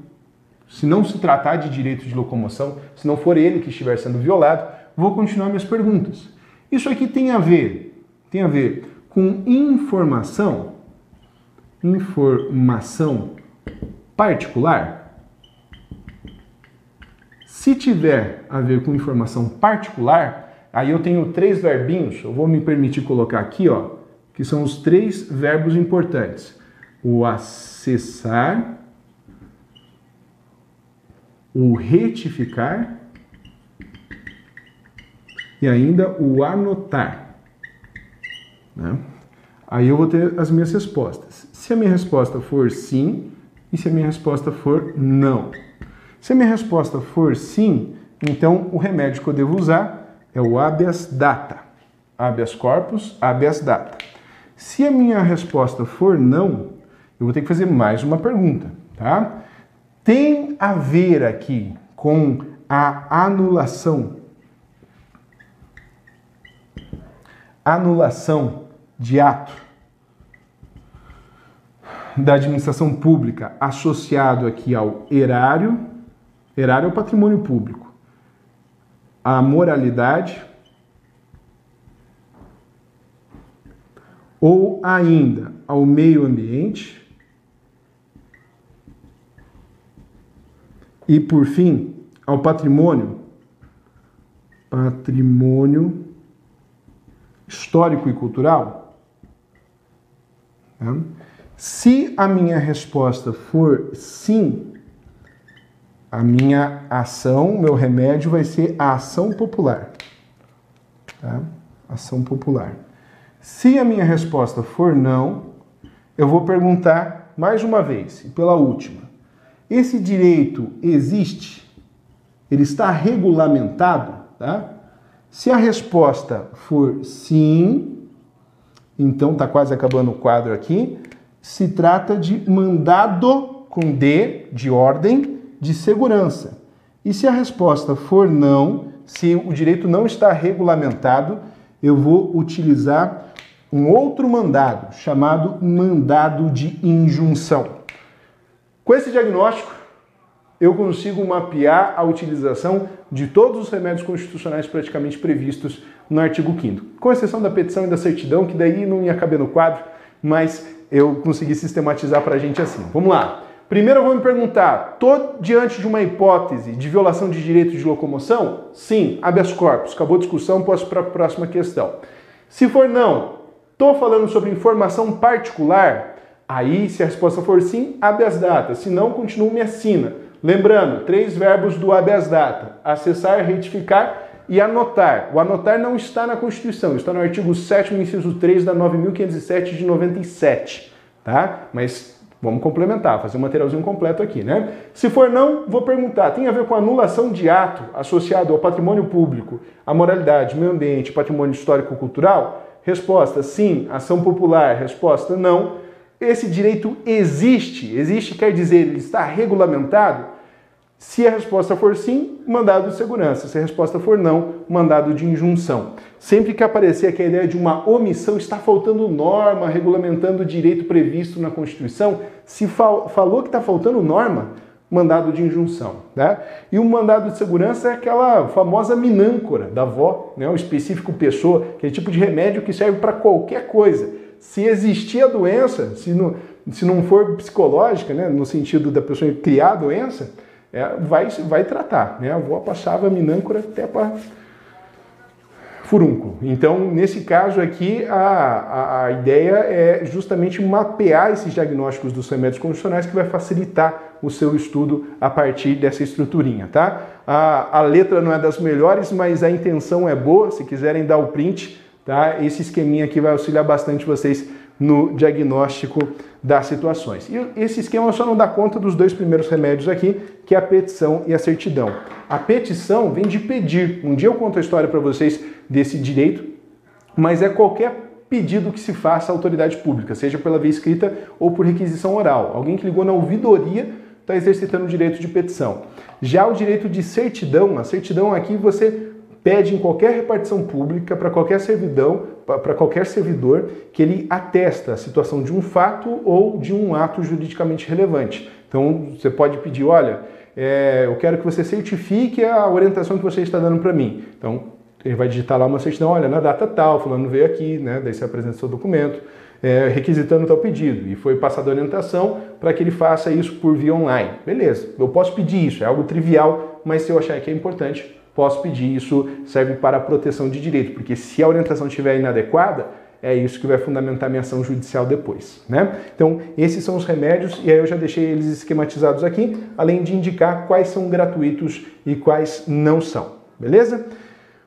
se não se tratar de direito de locomoção, se não for ele que estiver sendo violado, vou continuar minhas perguntas. Isso aqui tem a ver, tem a ver com informação, informação particular. Se tiver a ver com informação particular, aí eu tenho três verbinhos, eu vou me permitir colocar aqui, ó, que são os três verbos importantes: o acessar, o retificar e ainda o anotar. Né? Aí eu vou ter as minhas respostas. Se a minha resposta for sim e se a minha resposta for não. Se a minha resposta for sim, então o remédio que eu devo usar é o habeas data. Habeas corpus, habeas data. Se a minha resposta for não, eu vou ter que fazer mais uma pergunta, tá? Tem a ver aqui com a anulação anulação de ato da administração pública associado aqui ao erário, erário é o patrimônio público, a moralidade ou ainda ao meio ambiente e por fim ao patrimônio patrimônio histórico e cultural? Se a minha resposta for sim, a minha ação, meu remédio vai ser a ação popular. Tá? Ação popular. Se a minha resposta for não, eu vou perguntar mais uma vez, pela última. Esse direito existe? Ele está regulamentado? Tá? Se a resposta for sim, então está quase acabando o quadro aqui, se trata de mandado com D de ordem de segurança. E se a resposta for não, se o direito não está regulamentado, eu vou utilizar um outro mandado, chamado mandado de injunção. Com esse diagnóstico, eu consigo mapear a utilização de todos os remédios constitucionais praticamente previstos no artigo 5 com exceção da petição e da certidão, que daí não ia caber no quadro, mas eu consegui sistematizar para a gente assim. Vamos lá. Primeiro eu vou me perguntar, estou diante de uma hipótese de violação de direito de locomoção? Sim, habeas corpus. Acabou a discussão, posso para a próxima questão. Se for não, estou falando sobre informação particular? Aí, se a resposta for sim, habeas data. Se não, continuo me assina. Lembrando, três verbos do habeas data: acessar, retificar e anotar. O anotar não está na Constituição, está no artigo 7 inciso 3 da 9507 de 97, tá? Mas vamos complementar, fazer um materialzinho completo aqui, né? Se for não, vou perguntar, tem a ver com anulação de ato associado ao patrimônio público, à moralidade, meio ambiente, patrimônio histórico-cultural? Resposta, sim. Ação popular? Resposta, não. Esse direito existe. Existe quer dizer, ele está regulamentado? Se a resposta for sim, mandado de segurança. Se a resposta for não, mandado de injunção. Sempre que aparecer aqui a ideia de uma omissão, está faltando norma regulamentando o direito previsto na Constituição, se fal falou que está faltando norma, mandado de injunção. Né? E o mandado de segurança é aquela famosa minâncora da avó, né? o específico pessoa, aquele tipo de remédio que serve para qualquer coisa. Se existir a doença, se não, se não for psicológica, né? no sentido da pessoa criar a doença, é, vai, vai tratar. Né? A avó passava minâncora até para furúnculo. Então, nesse caso aqui, a, a, a, ideia é justamente mapear esses diagnósticos dos remédios condicionais que vai facilitar o seu estudo a partir dessa estruturinha, tá? A, a letra não é das melhores, mas a intenção é boa. Se quiserem dar o print, tá? Esse esqueminha aqui vai auxiliar bastante vocês no diagnóstico das situações. E esse esquema só não dá conta dos dois primeiros remédios aqui, que é a petição e a certidão. A petição vem de pedir. Um dia eu conto a história para vocês desse direito, mas é qualquer pedido que se faça à autoridade pública, seja pela via escrita ou por requisição oral. Alguém que ligou na ouvidoria está exercitando o direito de petição. Já o direito de certidão, a certidão aqui você pede em qualquer repartição pública para qualquer servidão, para qualquer servidor, que ele atesta a situação de um fato ou de um ato juridicamente relevante. Então você pode pedir, olha, é, eu quero que você certifique a orientação que você está dando para mim. Então ele vai digitar lá uma certidão, olha, na data tal, fulano veio aqui, né? Daí você apresenta seu documento, é, requisitando tal pedido. E foi passada orientação para que ele faça isso por via online. Beleza, eu posso pedir isso, é algo trivial, mas se eu achar que é importante, posso pedir. Isso serve para a proteção de direito, porque se a orientação estiver inadequada, é isso que vai fundamentar minha ação judicial depois, né? Então, esses são os remédios e aí eu já deixei eles esquematizados aqui, além de indicar quais são gratuitos e quais não são, beleza?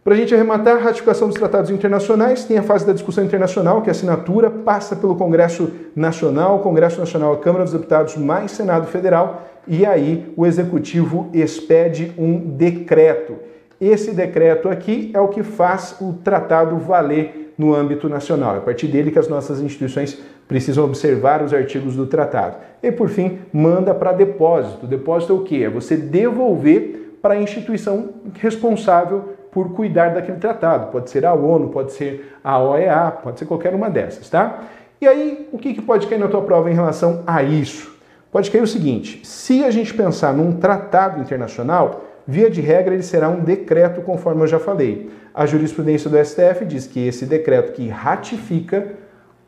Para a gente arrematar, a ratificação dos tratados internacionais tem a fase da discussão internacional, que é a assinatura passa pelo Congresso Nacional, Congresso Nacional, a Câmara dos Deputados mais Senado Federal, e aí o Executivo expede um decreto. Esse decreto aqui é o que faz o tratado valer no âmbito nacional. É a partir dele que as nossas instituições precisam observar os artigos do tratado. E por fim, manda para depósito. Depósito é o quê? É você devolver para a instituição responsável por cuidar daquele tratado. Pode ser a ONU, pode ser a OEA, pode ser qualquer uma dessas, tá? E aí, o que pode cair na tua prova em relação a isso? Pode cair o seguinte: se a gente pensar num tratado internacional, Via de regra, ele será um decreto, conforme eu já falei. A jurisprudência do STF diz que esse decreto que ratifica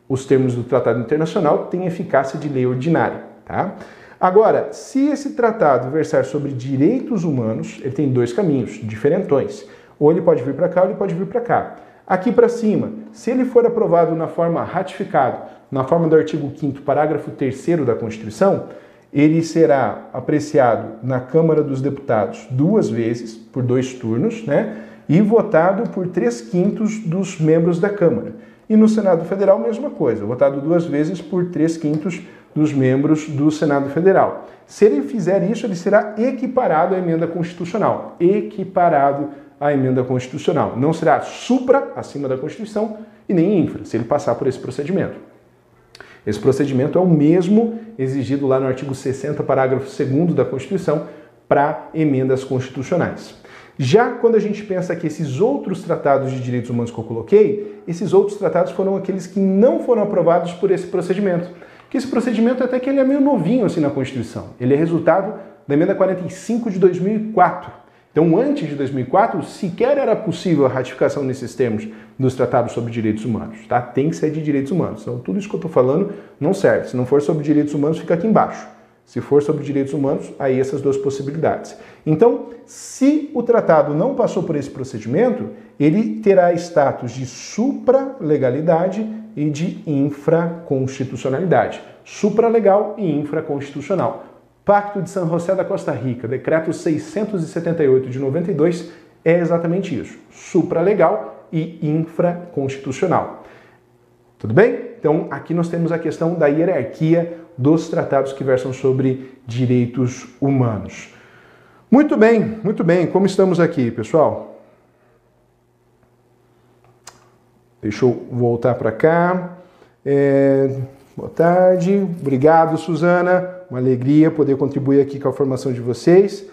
os termos do tratado internacional tem eficácia de lei ordinária. Tá? Agora, se esse tratado versar sobre direitos humanos, ele tem dois caminhos diferentões. Ou ele pode vir para cá ou ele pode vir para cá. Aqui para cima, se ele for aprovado na forma ratificado, na forma do artigo 5 parágrafo 3 da Constituição, ele será apreciado na Câmara dos Deputados duas vezes, por dois turnos, né? E votado por três quintos dos membros da Câmara. E no Senado Federal, mesma coisa, votado duas vezes por três quintos dos membros do Senado Federal. Se ele fizer isso, ele será equiparado à emenda constitucional. Equiparado à emenda constitucional. Não será supra, acima da Constituição, e nem infra, se ele passar por esse procedimento. Esse procedimento é o mesmo exigido lá no artigo 60, parágrafo 2 da Constituição, para emendas constitucionais. Já quando a gente pensa que esses outros tratados de direitos humanos que eu coloquei, esses outros tratados foram aqueles que não foram aprovados por esse procedimento. Que esse procedimento até que ele é meio novinho assim na Constituição. Ele é resultado da emenda 45 de 2004. Então, antes de 2004, sequer era possível a ratificação nesses termos dos tratados sobre direitos humanos, tá? Tem que ser de direitos humanos. Então, tudo isso que eu estou falando não serve. Se não for sobre direitos humanos, fica aqui embaixo. Se for sobre direitos humanos, aí essas duas possibilidades. Então, se o tratado não passou por esse procedimento, ele terá status de supralegalidade e de infraconstitucionalidade. Supralegal e infraconstitucional. Pacto de San José da Costa Rica, decreto 678 de 92, é exatamente isso: supralegal e infraconstitucional. Tudo bem? Então, aqui nós temos a questão da hierarquia dos tratados que versam sobre direitos humanos. Muito bem, muito bem. Como estamos aqui, pessoal? Deixa eu voltar para cá. É... Boa tarde. Obrigado, Suzana. Uma alegria poder contribuir aqui com a formação de vocês.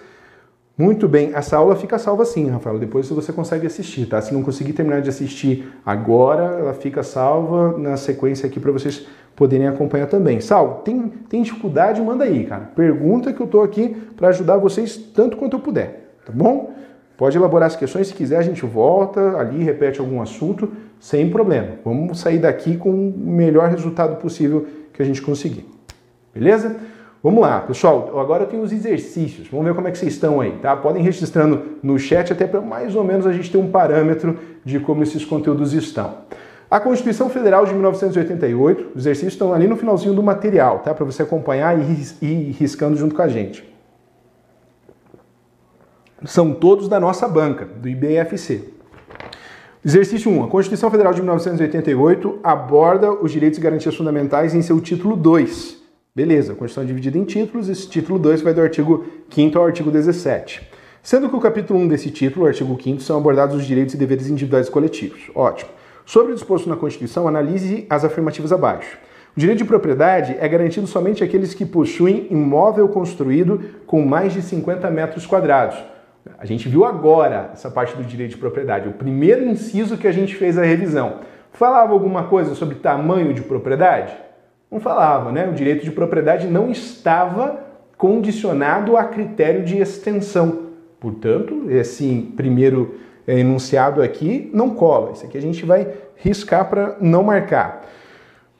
Muito bem, essa aula fica salva sim, Rafael. Depois você consegue assistir, tá? Se não conseguir terminar de assistir agora, ela fica salva na sequência aqui para vocês poderem acompanhar também. Sal, tem, tem dificuldade? Manda aí, cara. Pergunta que eu tô aqui para ajudar vocês tanto quanto eu puder, tá bom? Pode elaborar as questões, se quiser a gente volta ali, repete algum assunto, sem problema. Vamos sair daqui com o melhor resultado possível que a gente conseguir. Beleza? Vamos lá, pessoal. Agora eu tenho os exercícios. Vamos ver como é que vocês estão aí, tá? Podem registrando no chat até para mais ou menos a gente ter um parâmetro de como esses conteúdos estão. A Constituição Federal de 1988, os exercícios estão ali no finalzinho do material, tá? Para você acompanhar e ir riscando junto com a gente. São todos da nossa banca, do IBFC. Exercício 1. A Constituição Federal de 1988 aborda os direitos e garantias fundamentais em seu título 2. Beleza, a Constituição é dividida em títulos, esse título 2 vai do artigo 5 ao artigo 17. Sendo que o capítulo 1 desse título, o artigo 5 são abordados os direitos e deveres individuais e coletivos. Ótimo. Sobre o disposto na Constituição, analise as afirmativas abaixo. O direito de propriedade é garantido somente àqueles que possuem imóvel construído com mais de 50 metros quadrados. A gente viu agora essa parte do direito de propriedade, o primeiro inciso que a gente fez a revisão. Falava alguma coisa sobre tamanho de propriedade? Falava, né? O direito de propriedade não estava condicionado a critério de extensão. Portanto, esse primeiro enunciado aqui não cola. Isso aqui a gente vai riscar para não marcar.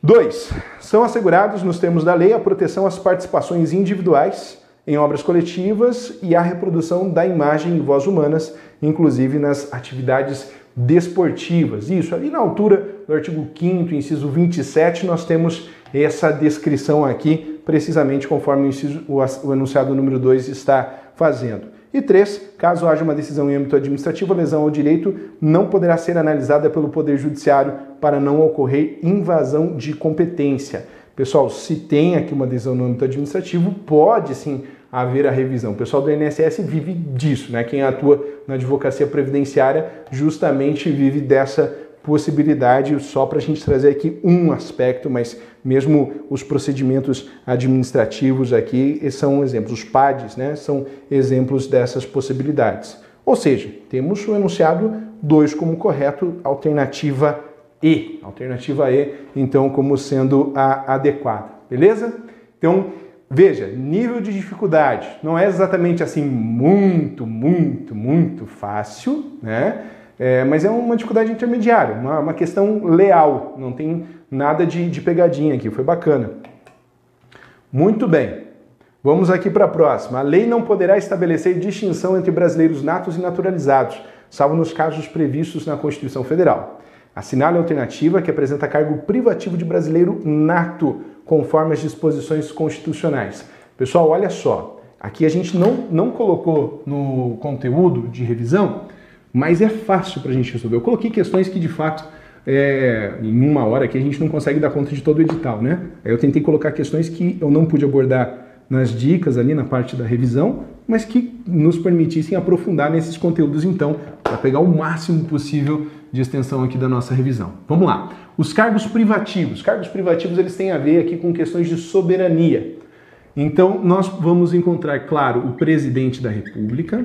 2. São assegurados, nos termos da lei, a proteção às participações individuais em obras coletivas e a reprodução da imagem e voz humanas, inclusive nas atividades desportivas. Isso, ali na altura do artigo 5 inciso 27, nós temos essa descrição aqui, precisamente conforme o, inciso, o enunciado número 2 está fazendo. E três, caso haja uma decisão em âmbito administrativo, a lesão ao direito não poderá ser analisada pelo Poder Judiciário para não ocorrer invasão de competência. Pessoal, se tem aqui uma decisão no âmbito administrativo, pode sim haver a revisão. O pessoal do INSS vive disso, né? Quem atua na advocacia previdenciária justamente vive dessa possibilidade, só para a gente trazer aqui um aspecto, mas mesmo os procedimentos administrativos aqui são exemplos, os PADs né, são exemplos dessas possibilidades. Ou seja, temos o enunciado 2 como correto, alternativa E. Alternativa E, então, como sendo a adequada, beleza? Então, veja, nível de dificuldade não é exatamente assim muito, muito, muito fácil, né? É, mas é uma dificuldade intermediária, uma, uma questão leal, não tem nada de, de pegadinha aqui, foi bacana. Muito bem, vamos aqui para a próxima. A lei não poderá estabelecer distinção entre brasileiros natos e naturalizados, salvo nos casos previstos na Constituição Federal. Assinale a alternativa que apresenta cargo privativo de brasileiro nato, conforme as disposições constitucionais. Pessoal, olha só, aqui a gente não, não colocou no conteúdo de revisão mas é fácil para a gente resolver. Eu coloquei questões que de fato é, em uma hora que a gente não consegue dar conta de todo o edital, né? Eu tentei colocar questões que eu não pude abordar nas dicas ali na parte da revisão, mas que nos permitissem aprofundar nesses conteúdos então, para pegar o máximo possível de extensão aqui da nossa revisão. Vamos lá. Os cargos privativos. Cargos privativos eles têm a ver aqui com questões de soberania. Então, nós vamos encontrar, claro, o presidente da República,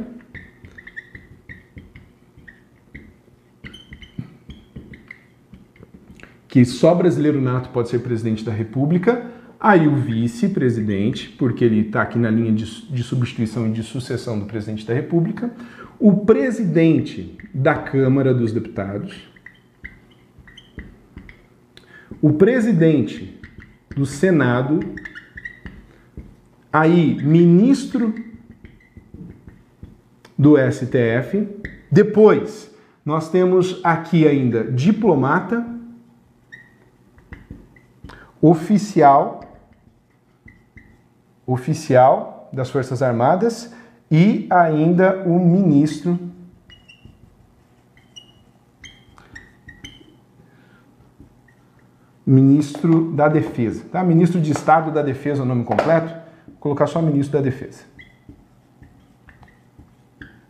que só brasileiro nato pode ser presidente da República, aí o vice-presidente, porque ele está aqui na linha de, de substituição e de sucessão do presidente da República, o presidente da Câmara dos Deputados, o presidente do Senado, aí ministro do STF, depois nós temos aqui ainda diplomata, oficial oficial das Forças Armadas e ainda o ministro ministro da Defesa, tá? Ministro de Estado da Defesa, o nome completo, Vou colocar só ministro da Defesa.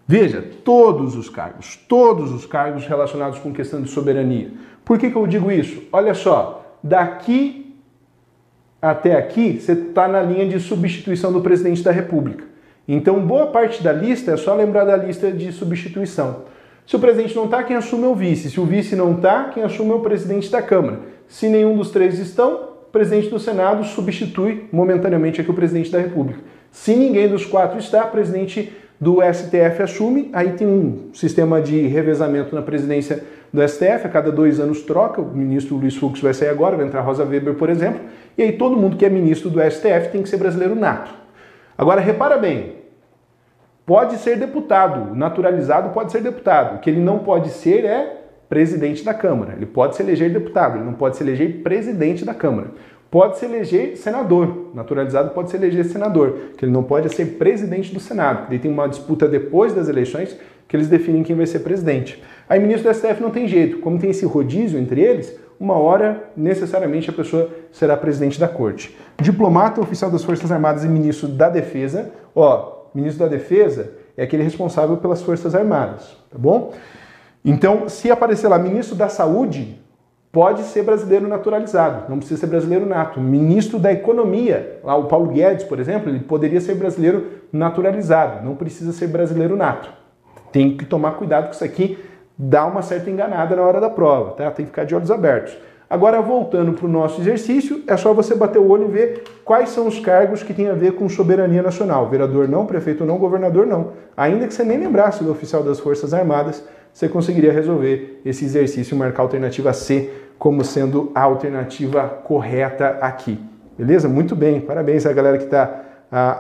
Veja, todos os cargos, todos os cargos relacionados com questão de soberania. Por que, que eu digo isso? Olha só, daqui até aqui, você está na linha de substituição do presidente da República. Então, boa parte da lista é só lembrar da lista de substituição. Se o presidente não está, quem assume é o vice. Se o vice não está, quem assume é o presidente da Câmara. Se nenhum dos três estão, o presidente do Senado substitui momentaneamente aqui o presidente da República. Se ninguém dos quatro está, o presidente do STF assume, aí tem um sistema de revezamento na presidência do STF, a cada dois anos troca, o ministro Luiz Fux vai sair agora, vai entrar Rosa Weber, por exemplo, e aí todo mundo que é ministro do STF tem que ser brasileiro nato. Agora, repara bem, pode ser deputado, naturalizado pode ser deputado, o que ele não pode ser é presidente da Câmara, ele pode se eleger deputado, ele não pode se eleger presidente da Câmara. Pode se eleger senador, naturalizado pode se eleger senador, que ele não pode ser presidente do Senado, porque tem uma disputa depois das eleições que eles definem quem vai ser presidente. Aí ministro do STF não tem jeito, como tem esse rodízio entre eles, uma hora necessariamente a pessoa será presidente da corte. Diplomata, oficial das Forças Armadas e ministro da Defesa. Ó, ministro da Defesa é aquele responsável pelas Forças Armadas, tá bom? Então, se aparecer lá ministro da Saúde, pode ser brasileiro naturalizado, não precisa ser brasileiro nato. Ministro da Economia, lá o Paulo Guedes, por exemplo, ele poderia ser brasileiro naturalizado, não precisa ser brasileiro nato. Tem que tomar cuidado com isso aqui dá uma certa enganada na hora da prova, tá? Tem que ficar de olhos abertos. Agora, voltando para o nosso exercício, é só você bater o olho e ver quais são os cargos que têm a ver com soberania nacional. Vereador não, prefeito não, governador não. Ainda que você nem lembrasse do oficial das Forças Armadas, você conseguiria resolver esse exercício e marcar a alternativa C como sendo a alternativa correta aqui. Beleza? Muito bem, parabéns a galera que está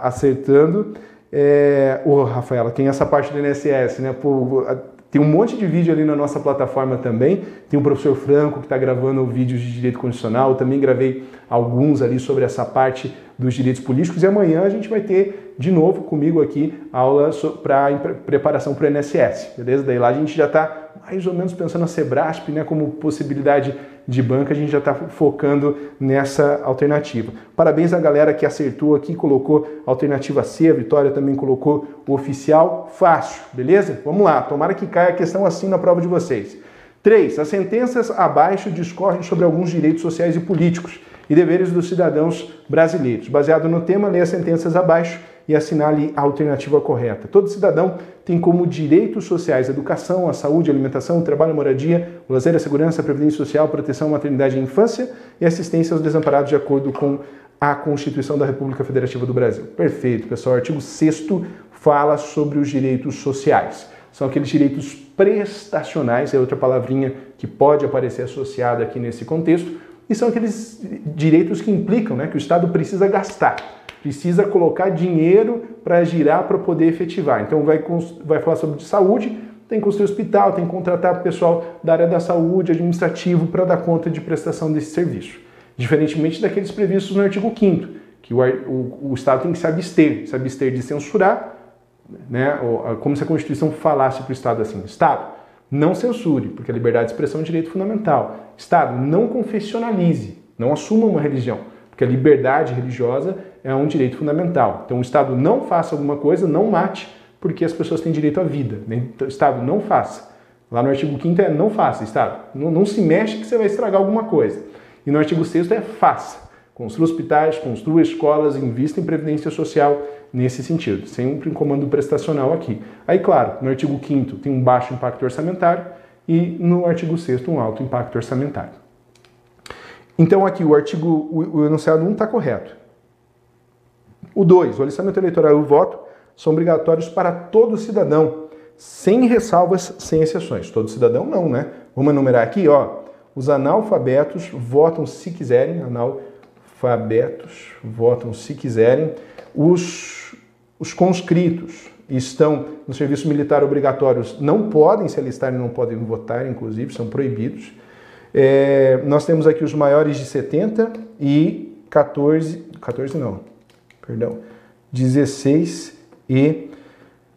acertando. É, ô, Rafaela, tem essa parte do INSS, né? Pô, tem um monte de vídeo ali na nossa plataforma também. Tem o professor Franco que está gravando vídeos de direito constitucional. Eu também gravei alguns ali sobre essa parte dos direitos políticos. E amanhã a gente vai ter de novo comigo aqui aula para preparação para o INSS, beleza? Daí lá a gente já está mais ou menos pensando na Sebrasp, né, como possibilidade de banca, a gente já está focando nessa alternativa. Parabéns à galera que acertou aqui, colocou alternativa C, a Vitória também colocou o oficial fácil, beleza? Vamos lá, tomara que caia a questão assim na prova de vocês. 3. As sentenças abaixo discorrem sobre alguns direitos sociais e políticos e deveres dos cidadãos brasileiros. Baseado no tema, leia as sentenças abaixo e assinale a alternativa correta. Todo cidadão tem como direitos sociais a educação, a saúde, a alimentação, o trabalho, a moradia, o lazer, a segurança, a previdência social, a proteção, a maternidade e infância e assistência aos desamparados de acordo com a Constituição da República Federativa do Brasil. Perfeito, pessoal. O artigo 6 fala sobre os direitos sociais. São aqueles direitos prestacionais, é outra palavrinha que pode aparecer associada aqui nesse contexto, e são aqueles direitos que implicam né, que o Estado precisa gastar precisa colocar dinheiro para girar para poder efetivar. Então vai, vai falar sobre saúde, tem que construir hospital, tem que contratar pessoal da área da saúde, administrativo, para dar conta de prestação desse serviço. Diferentemente daqueles previstos no artigo 5 que o, o, o, Estado tem que se abster, se abster de censurar, né, como se a Constituição falasse para o Estado assim, Estado, não censure, porque a liberdade de expressão é um direito fundamental. Estado, não confessionalize, não assuma uma religião, porque a liberdade religiosa é um direito fundamental. Então o Estado não faça alguma coisa, não mate, porque as pessoas têm direito à vida. Então, o Estado não faça. Lá no artigo 5 é não faça, Estado. Não, não, se mexe que você vai estragar alguma coisa. E no artigo 6 é faça. Construa hospitais, construa escolas, invista em previdência social nesse sentido. Sempre um comando prestacional aqui. Aí, claro, no artigo 5 tem um baixo impacto orçamentário e no artigo 6 um alto impacto orçamentário. Então aqui o artigo, o, enunciado 1 está correto. O 2, o alistamento eleitoral e o voto são obrigatórios para todo cidadão, sem ressalvas, sem exceções. Todo cidadão não, né? Vamos enumerar aqui, ó. Os analfabetos votam se quiserem, analfabetos votam se quiserem. Os, os conscritos estão no serviço militar obrigatórios, não podem se alistar e não podem votar, inclusive, são proibidos. É, nós temos aqui os maiores de 70 e 14, 14 não, perdão, 16 e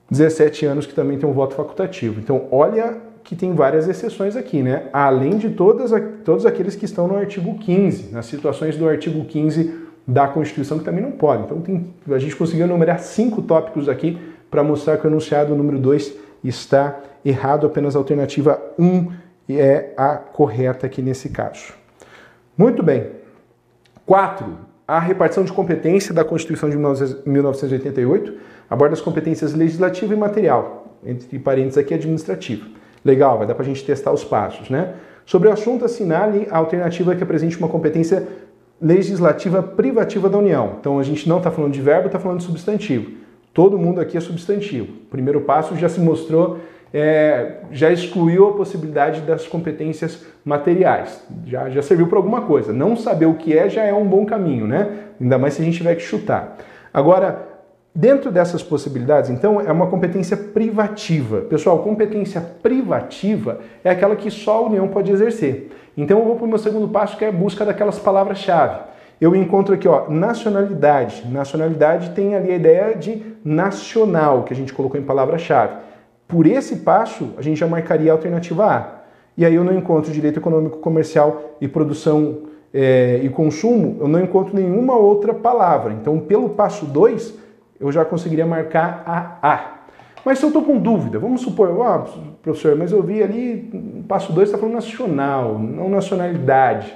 17 anos que também tem um voto facultativo. Então, olha que tem várias exceções aqui, né? Além de todas, todos aqueles que estão no artigo 15, nas situações do artigo 15 da Constituição que também não podem. Então, tem, a gente conseguiu enumerar cinco tópicos aqui para mostrar que o enunciado número 2 está errado, apenas a alternativa 1 é a correta aqui nesse caso. Muito bem. 4 a repartição de competência da Constituição de 1988 aborda as competências legislativa e material, entre parênteses aqui administrativa. Legal, vai dar para a gente testar os passos, né? Sobre o assunto, assinale a alternativa que apresente uma competência legislativa privativa da União. Então a gente não está falando de verbo, está falando de substantivo. Todo mundo aqui é substantivo. O primeiro passo já se mostrou é, já excluiu a possibilidade das competências materiais. Já, já serviu para alguma coisa. Não saber o que é já é um bom caminho, né? Ainda mais se a gente tiver que chutar. Agora, dentro dessas possibilidades, então, é uma competência privativa. Pessoal, competência privativa é aquela que só a União pode exercer. Então, eu vou para o meu segundo passo, que é a busca daquelas palavras-chave. Eu encontro aqui, ó, nacionalidade. Nacionalidade tem ali a ideia de nacional, que a gente colocou em palavra-chave por esse passo, a gente já marcaria a alternativa A. E aí eu não encontro direito econômico, comercial e produção é, e consumo, eu não encontro nenhuma outra palavra. Então, pelo passo 2, eu já conseguiria marcar a A. Mas se eu estou com dúvida, vamos supor, professor, mas eu vi ali, passo 2 está falando nacional, não nacionalidade.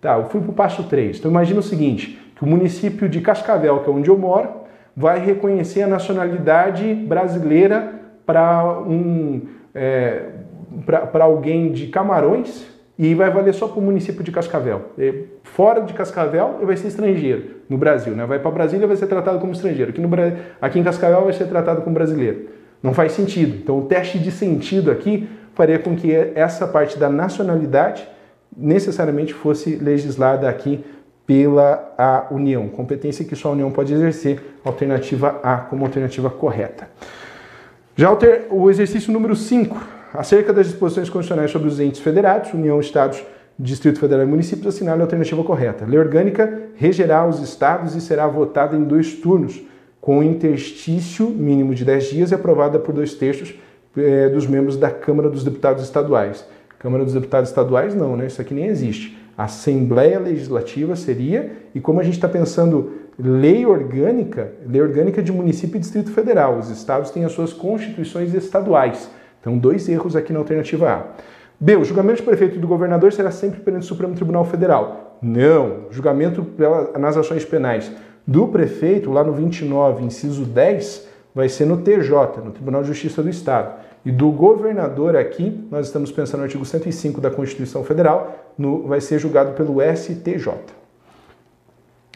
Tá, eu fui para o passo 3. Então imagina o seguinte, que o município de Cascavel, que é onde eu moro, vai reconhecer a nacionalidade brasileira para um, é, para alguém de Camarões e vai valer só para o município de Cascavel. Fora de Cascavel, vai ser estrangeiro no Brasil. Né? Vai para Brasília vai ser tratado como estrangeiro. Aqui, no, aqui em Cascavel vai ser tratado como brasileiro. Não faz sentido. Então, o teste de sentido aqui faria com que essa parte da nacionalidade necessariamente fosse legislada aqui pela a União, competência que só a União pode exercer, alternativa A como alternativa correta. Já o exercício número 5, acerca das disposições constitucionais sobre os entes federados, União, Estados, Distrito Federal e Municípios, assinale a alternativa correta. Lei orgânica regerá os estados e será votada em dois turnos, com interstício mínimo de 10 dias e aprovada por dois terços eh, dos membros da Câmara dos Deputados Estaduais. Câmara dos Deputados Estaduais não, né? Isso aqui nem existe. Assembleia Legislativa seria, e como a gente está pensando lei orgânica, lei orgânica de município e Distrito Federal, os estados têm as suas constituições estaduais. Então, dois erros aqui na alternativa A. B. O julgamento de prefeito do governador será sempre perante o Supremo Tribunal Federal. Não. Julgamento nas ações penais do prefeito, lá no 29, inciso 10, vai ser no TJ, no Tribunal de Justiça do Estado. E do governador aqui, nós estamos pensando no artigo 105 da Constituição Federal, no, vai ser julgado pelo STJ.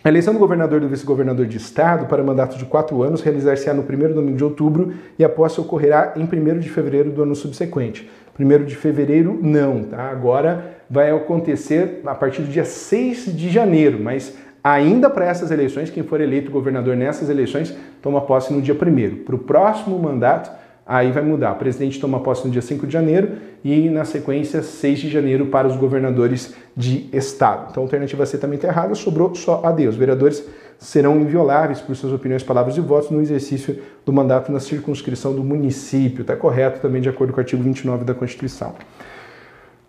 A eleição do governador e do vice-governador de estado para mandato de quatro anos realizar-se-á no primeiro domingo de outubro e a posse ocorrerá em 1 de fevereiro do ano subsequente. 1 de fevereiro, não, tá? Agora vai acontecer a partir do dia 6 de janeiro, mas ainda para essas eleições, quem for eleito governador nessas eleições toma posse no dia 1. Para o próximo mandato, aí vai mudar. O presidente toma posse no dia 5 de janeiro e, na sequência, 6 de janeiro para os governadores de estado. Então, a alternativa C também está errada, sobrou só a D. Os vereadores serão invioláveis por suas opiniões, palavras e votos no exercício do mandato na circunscrição do município. Está correto também de acordo com o artigo 29 da Constituição.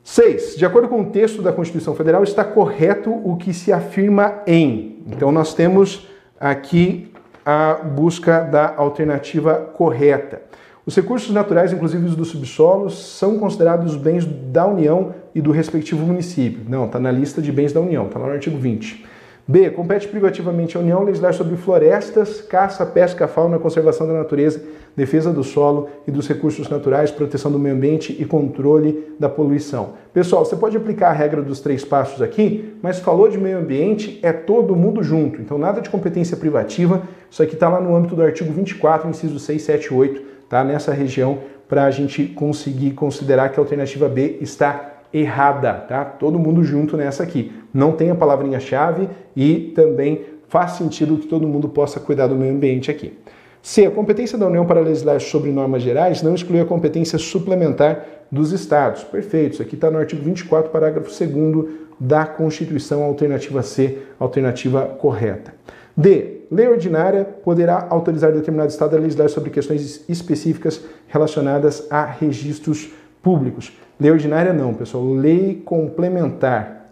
6. De acordo com o texto da Constituição Federal, está correto o que se afirma em. Então, nós temos aqui a busca da alternativa correta. Os recursos naturais, inclusive os do subsolo, são considerados bens da União e do respectivo município. Não, está na lista de bens da União, está lá no artigo 20. B. Compete privativamente à União legislar sobre florestas, caça, pesca, fauna, conservação da natureza, defesa do solo e dos recursos naturais, proteção do meio ambiente e controle da poluição. Pessoal, você pode aplicar a regra dos três passos aqui, mas falou de meio ambiente, é todo mundo junto. Então, nada de competência privativa. Isso aqui está lá no âmbito do artigo 24, inciso 6, 7 e 8 tá? nessa região para a gente conseguir considerar que a alternativa B está errada, tá? Todo mundo junto nessa aqui. Não tem a palavrinha-chave e também faz sentido que todo mundo possa cuidar do meio ambiente aqui. C. A competência da União para legislar sobre normas gerais não exclui a competência suplementar dos Estados. Perfeito. Isso aqui está no artigo 24, parágrafo 2 da Constituição, alternativa C, alternativa correta. D. Lei ordinária poderá autorizar determinado Estado a legislar sobre questões específicas relacionadas a registros públicos. Lei ordinária não, pessoal. Lei complementar.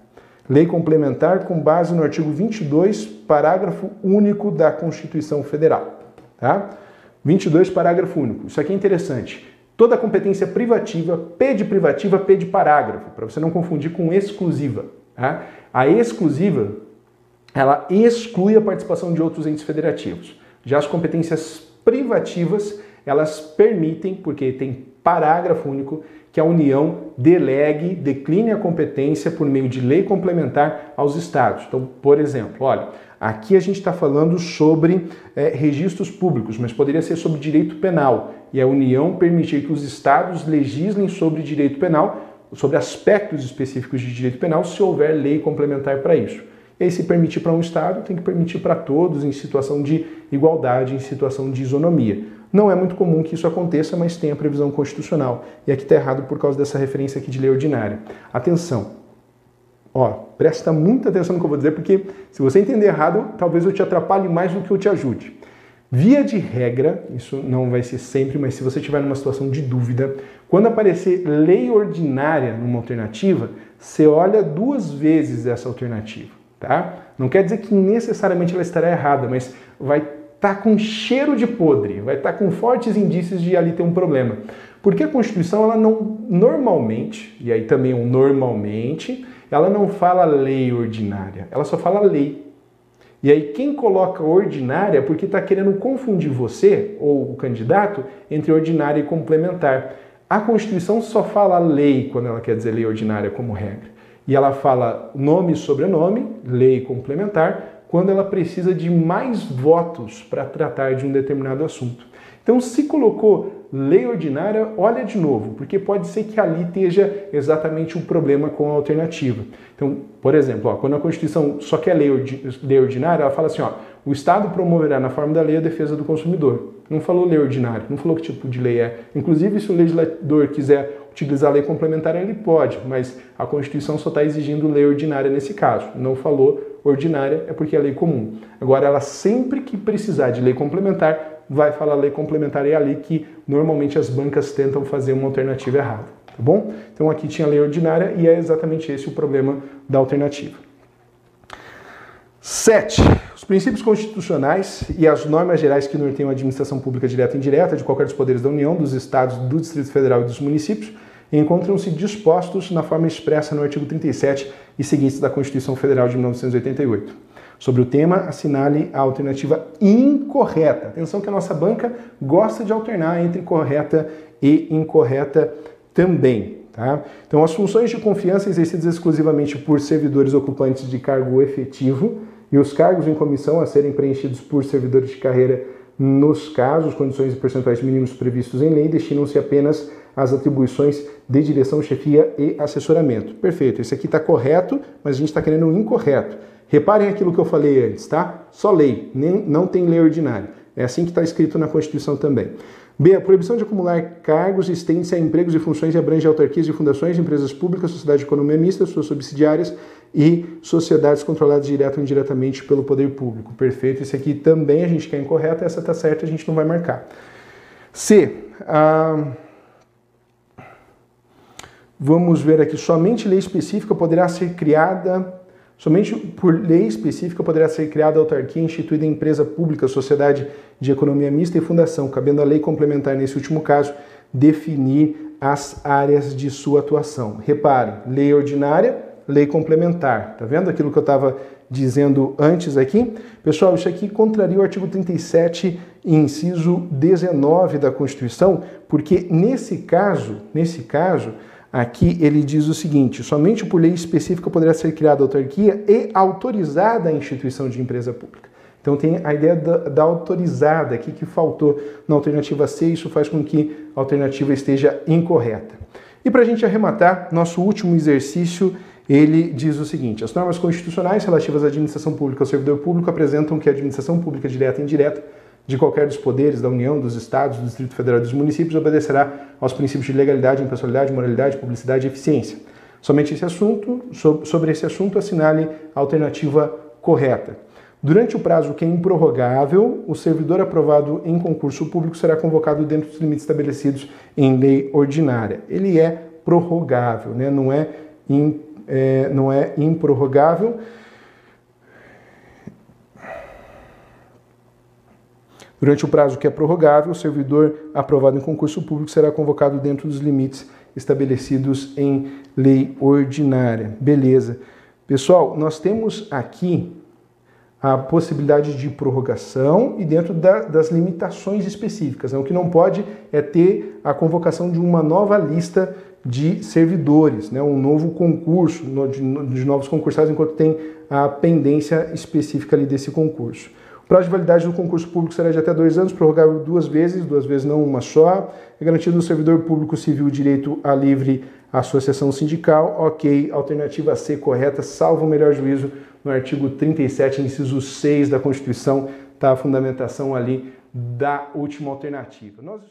Lei complementar com base no artigo 22, parágrafo único da Constituição Federal. Tá? 22, parágrafo único. Isso aqui é interessante. Toda competência privativa, P de privativa, P de parágrafo, para você não confundir com exclusiva. Tá? A exclusiva ela exclui a participação de outros entes federativos. Já as competências privativas, elas permitem, porque tem parágrafo único, que a União delegue, decline a competência por meio de lei complementar aos estados. Então, por exemplo, olha, aqui a gente está falando sobre é, registros públicos, mas poderia ser sobre direito penal. E a União permitir que os estados legislem sobre direito penal, sobre aspectos específicos de direito penal, se houver lei complementar para isso. E aí, se permitir para um Estado, tem que permitir para todos em situação de igualdade, em situação de isonomia. Não é muito comum que isso aconteça, mas tem a previsão constitucional. E aqui está errado por causa dessa referência aqui de lei ordinária. Atenção! Ó, presta muita atenção no que eu vou dizer, porque se você entender errado, talvez eu te atrapalhe mais do que eu te ajude. Via de regra, isso não vai ser sempre, mas se você estiver numa situação de dúvida, quando aparecer lei ordinária numa alternativa, você olha duas vezes essa alternativa, tá? Não quer dizer que necessariamente ela estará errada, mas vai estar tá com cheiro de podre, vai estar tá com fortes indícios de ali ter um problema. Porque a Constituição, ela não, normalmente, e aí também um normalmente, ela não fala lei ordinária, ela só fala lei. E aí quem coloca ordinária é porque está querendo confundir você, ou o candidato, entre ordinária e complementar. A Constituição só fala lei quando ela quer dizer lei ordinária como regra. E ela fala nome e sobrenome, lei complementar, quando ela precisa de mais votos para tratar de um determinado assunto. Então, se colocou lei ordinária, olha de novo, porque pode ser que ali esteja exatamente o problema com a alternativa. Então, por exemplo, ó, quando a Constituição só quer lei, lei ordinária, ela fala assim: ó, o Estado promoverá na forma da lei a defesa do consumidor. Não falou lei ordinária, não falou que tipo de lei é. Inclusive, se o legislador quiser utilizar a lei complementar, ele pode, mas a Constituição só está exigindo lei ordinária nesse caso. Não falou ordinária, é porque é lei comum. Agora, ela sempre que precisar de lei complementar, vai falar lei complementar e é ali que normalmente as bancas tentam fazer uma alternativa errada, tá bom? Então aqui tinha lei ordinária e é exatamente esse o problema da alternativa. 7. Os princípios constitucionais e as normas gerais que norteiam a administração pública direta e indireta de qualquer dos poderes da União, dos Estados, do Distrito Federal e dos municípios encontram-se dispostos na forma expressa no artigo 37 e seguintes da Constituição Federal de 1988. Sobre o tema, assinale a alternativa incorreta. Atenção que a nossa banca gosta de alternar entre correta e incorreta também. Tá? Então, as funções de confiança exercidas exclusivamente por servidores ocupantes de cargo efetivo e os cargos em comissão a serem preenchidos por servidores de carreira nos casos, condições e percentuais mínimos previstos em lei, destinam-se apenas às atribuições de direção, chefia e assessoramento. Perfeito, esse aqui está correto, mas a gente está querendo o incorreto. Reparem aquilo que eu falei antes, tá? Só lei, nem, não tem lei ordinária. É assim que está escrito na Constituição também. B. A proibição de acumular cargos estende-se a empregos e funções e abrange autarquias e fundações, empresas públicas, sociedade de economia mista, suas subsidiárias e sociedades controladas direto ou indiretamente pelo poder público. Perfeito. Esse aqui também a gente quer incorreto, essa está certa, a gente não vai marcar. C. Ah, vamos ver aqui. Somente lei específica poderá ser criada Somente por lei específica poderá ser criada autarquia instituída em empresa pública, sociedade de economia mista e fundação, cabendo a lei complementar, nesse último caso, definir as áreas de sua atuação. Reparem, lei ordinária, lei complementar. Tá vendo aquilo que eu estava dizendo antes aqui? Pessoal, isso aqui contraria o artigo 37, inciso 19 da Constituição, porque nesse caso, nesse caso, Aqui ele diz o seguinte: somente por lei específica poderá ser criada autarquia e autorizada a instituição de empresa pública. Então tem a ideia da, da, autorizada aqui que faltou na alternativa C, isso faz com que a alternativa esteja incorreta. E para a gente arrematar, nosso último exercício, ele diz o seguinte: as normas constitucionais relativas à administração pública ao servidor público apresentam que a administração pública direta e indireta de qualquer dos poderes da União, dos Estados, do Distrito Federal e dos municípios obedecerá aos princípios de legalidade, impessoalidade, moralidade, publicidade e eficiência. Somente esse assunto, sobre esse assunto, assinale a alternativa correta. Durante o prazo que é improrrogável, o servidor aprovado em concurso público será convocado dentro dos limites estabelecidos em lei ordinária. Ele é prorrogável, né? não, é, in, é, não é improrrogável. Durante o prazo que é prorrogável, o servidor aprovado em concurso público será convocado dentro dos limites estabelecidos em lei ordinária. Beleza. Pessoal, nós temos aqui a possibilidade de prorrogação e dentro da, das limitações específicas. Né? O que não pode é ter a convocação de uma nova lista de servidores, né? um novo concurso de, novos concursados, enquanto tem a pendência específica ali desse concurso prazo de validade do concurso público será de até dois anos, prorrogável duas vezes, duas vezes não uma só. É garantido no servidor público civil o direito à livre associação sindical. Ok, alternativa C correta, salvo o melhor juízo no artigo 37, inciso 6 da Constituição, está a fundamentação ali da última alternativa. Nós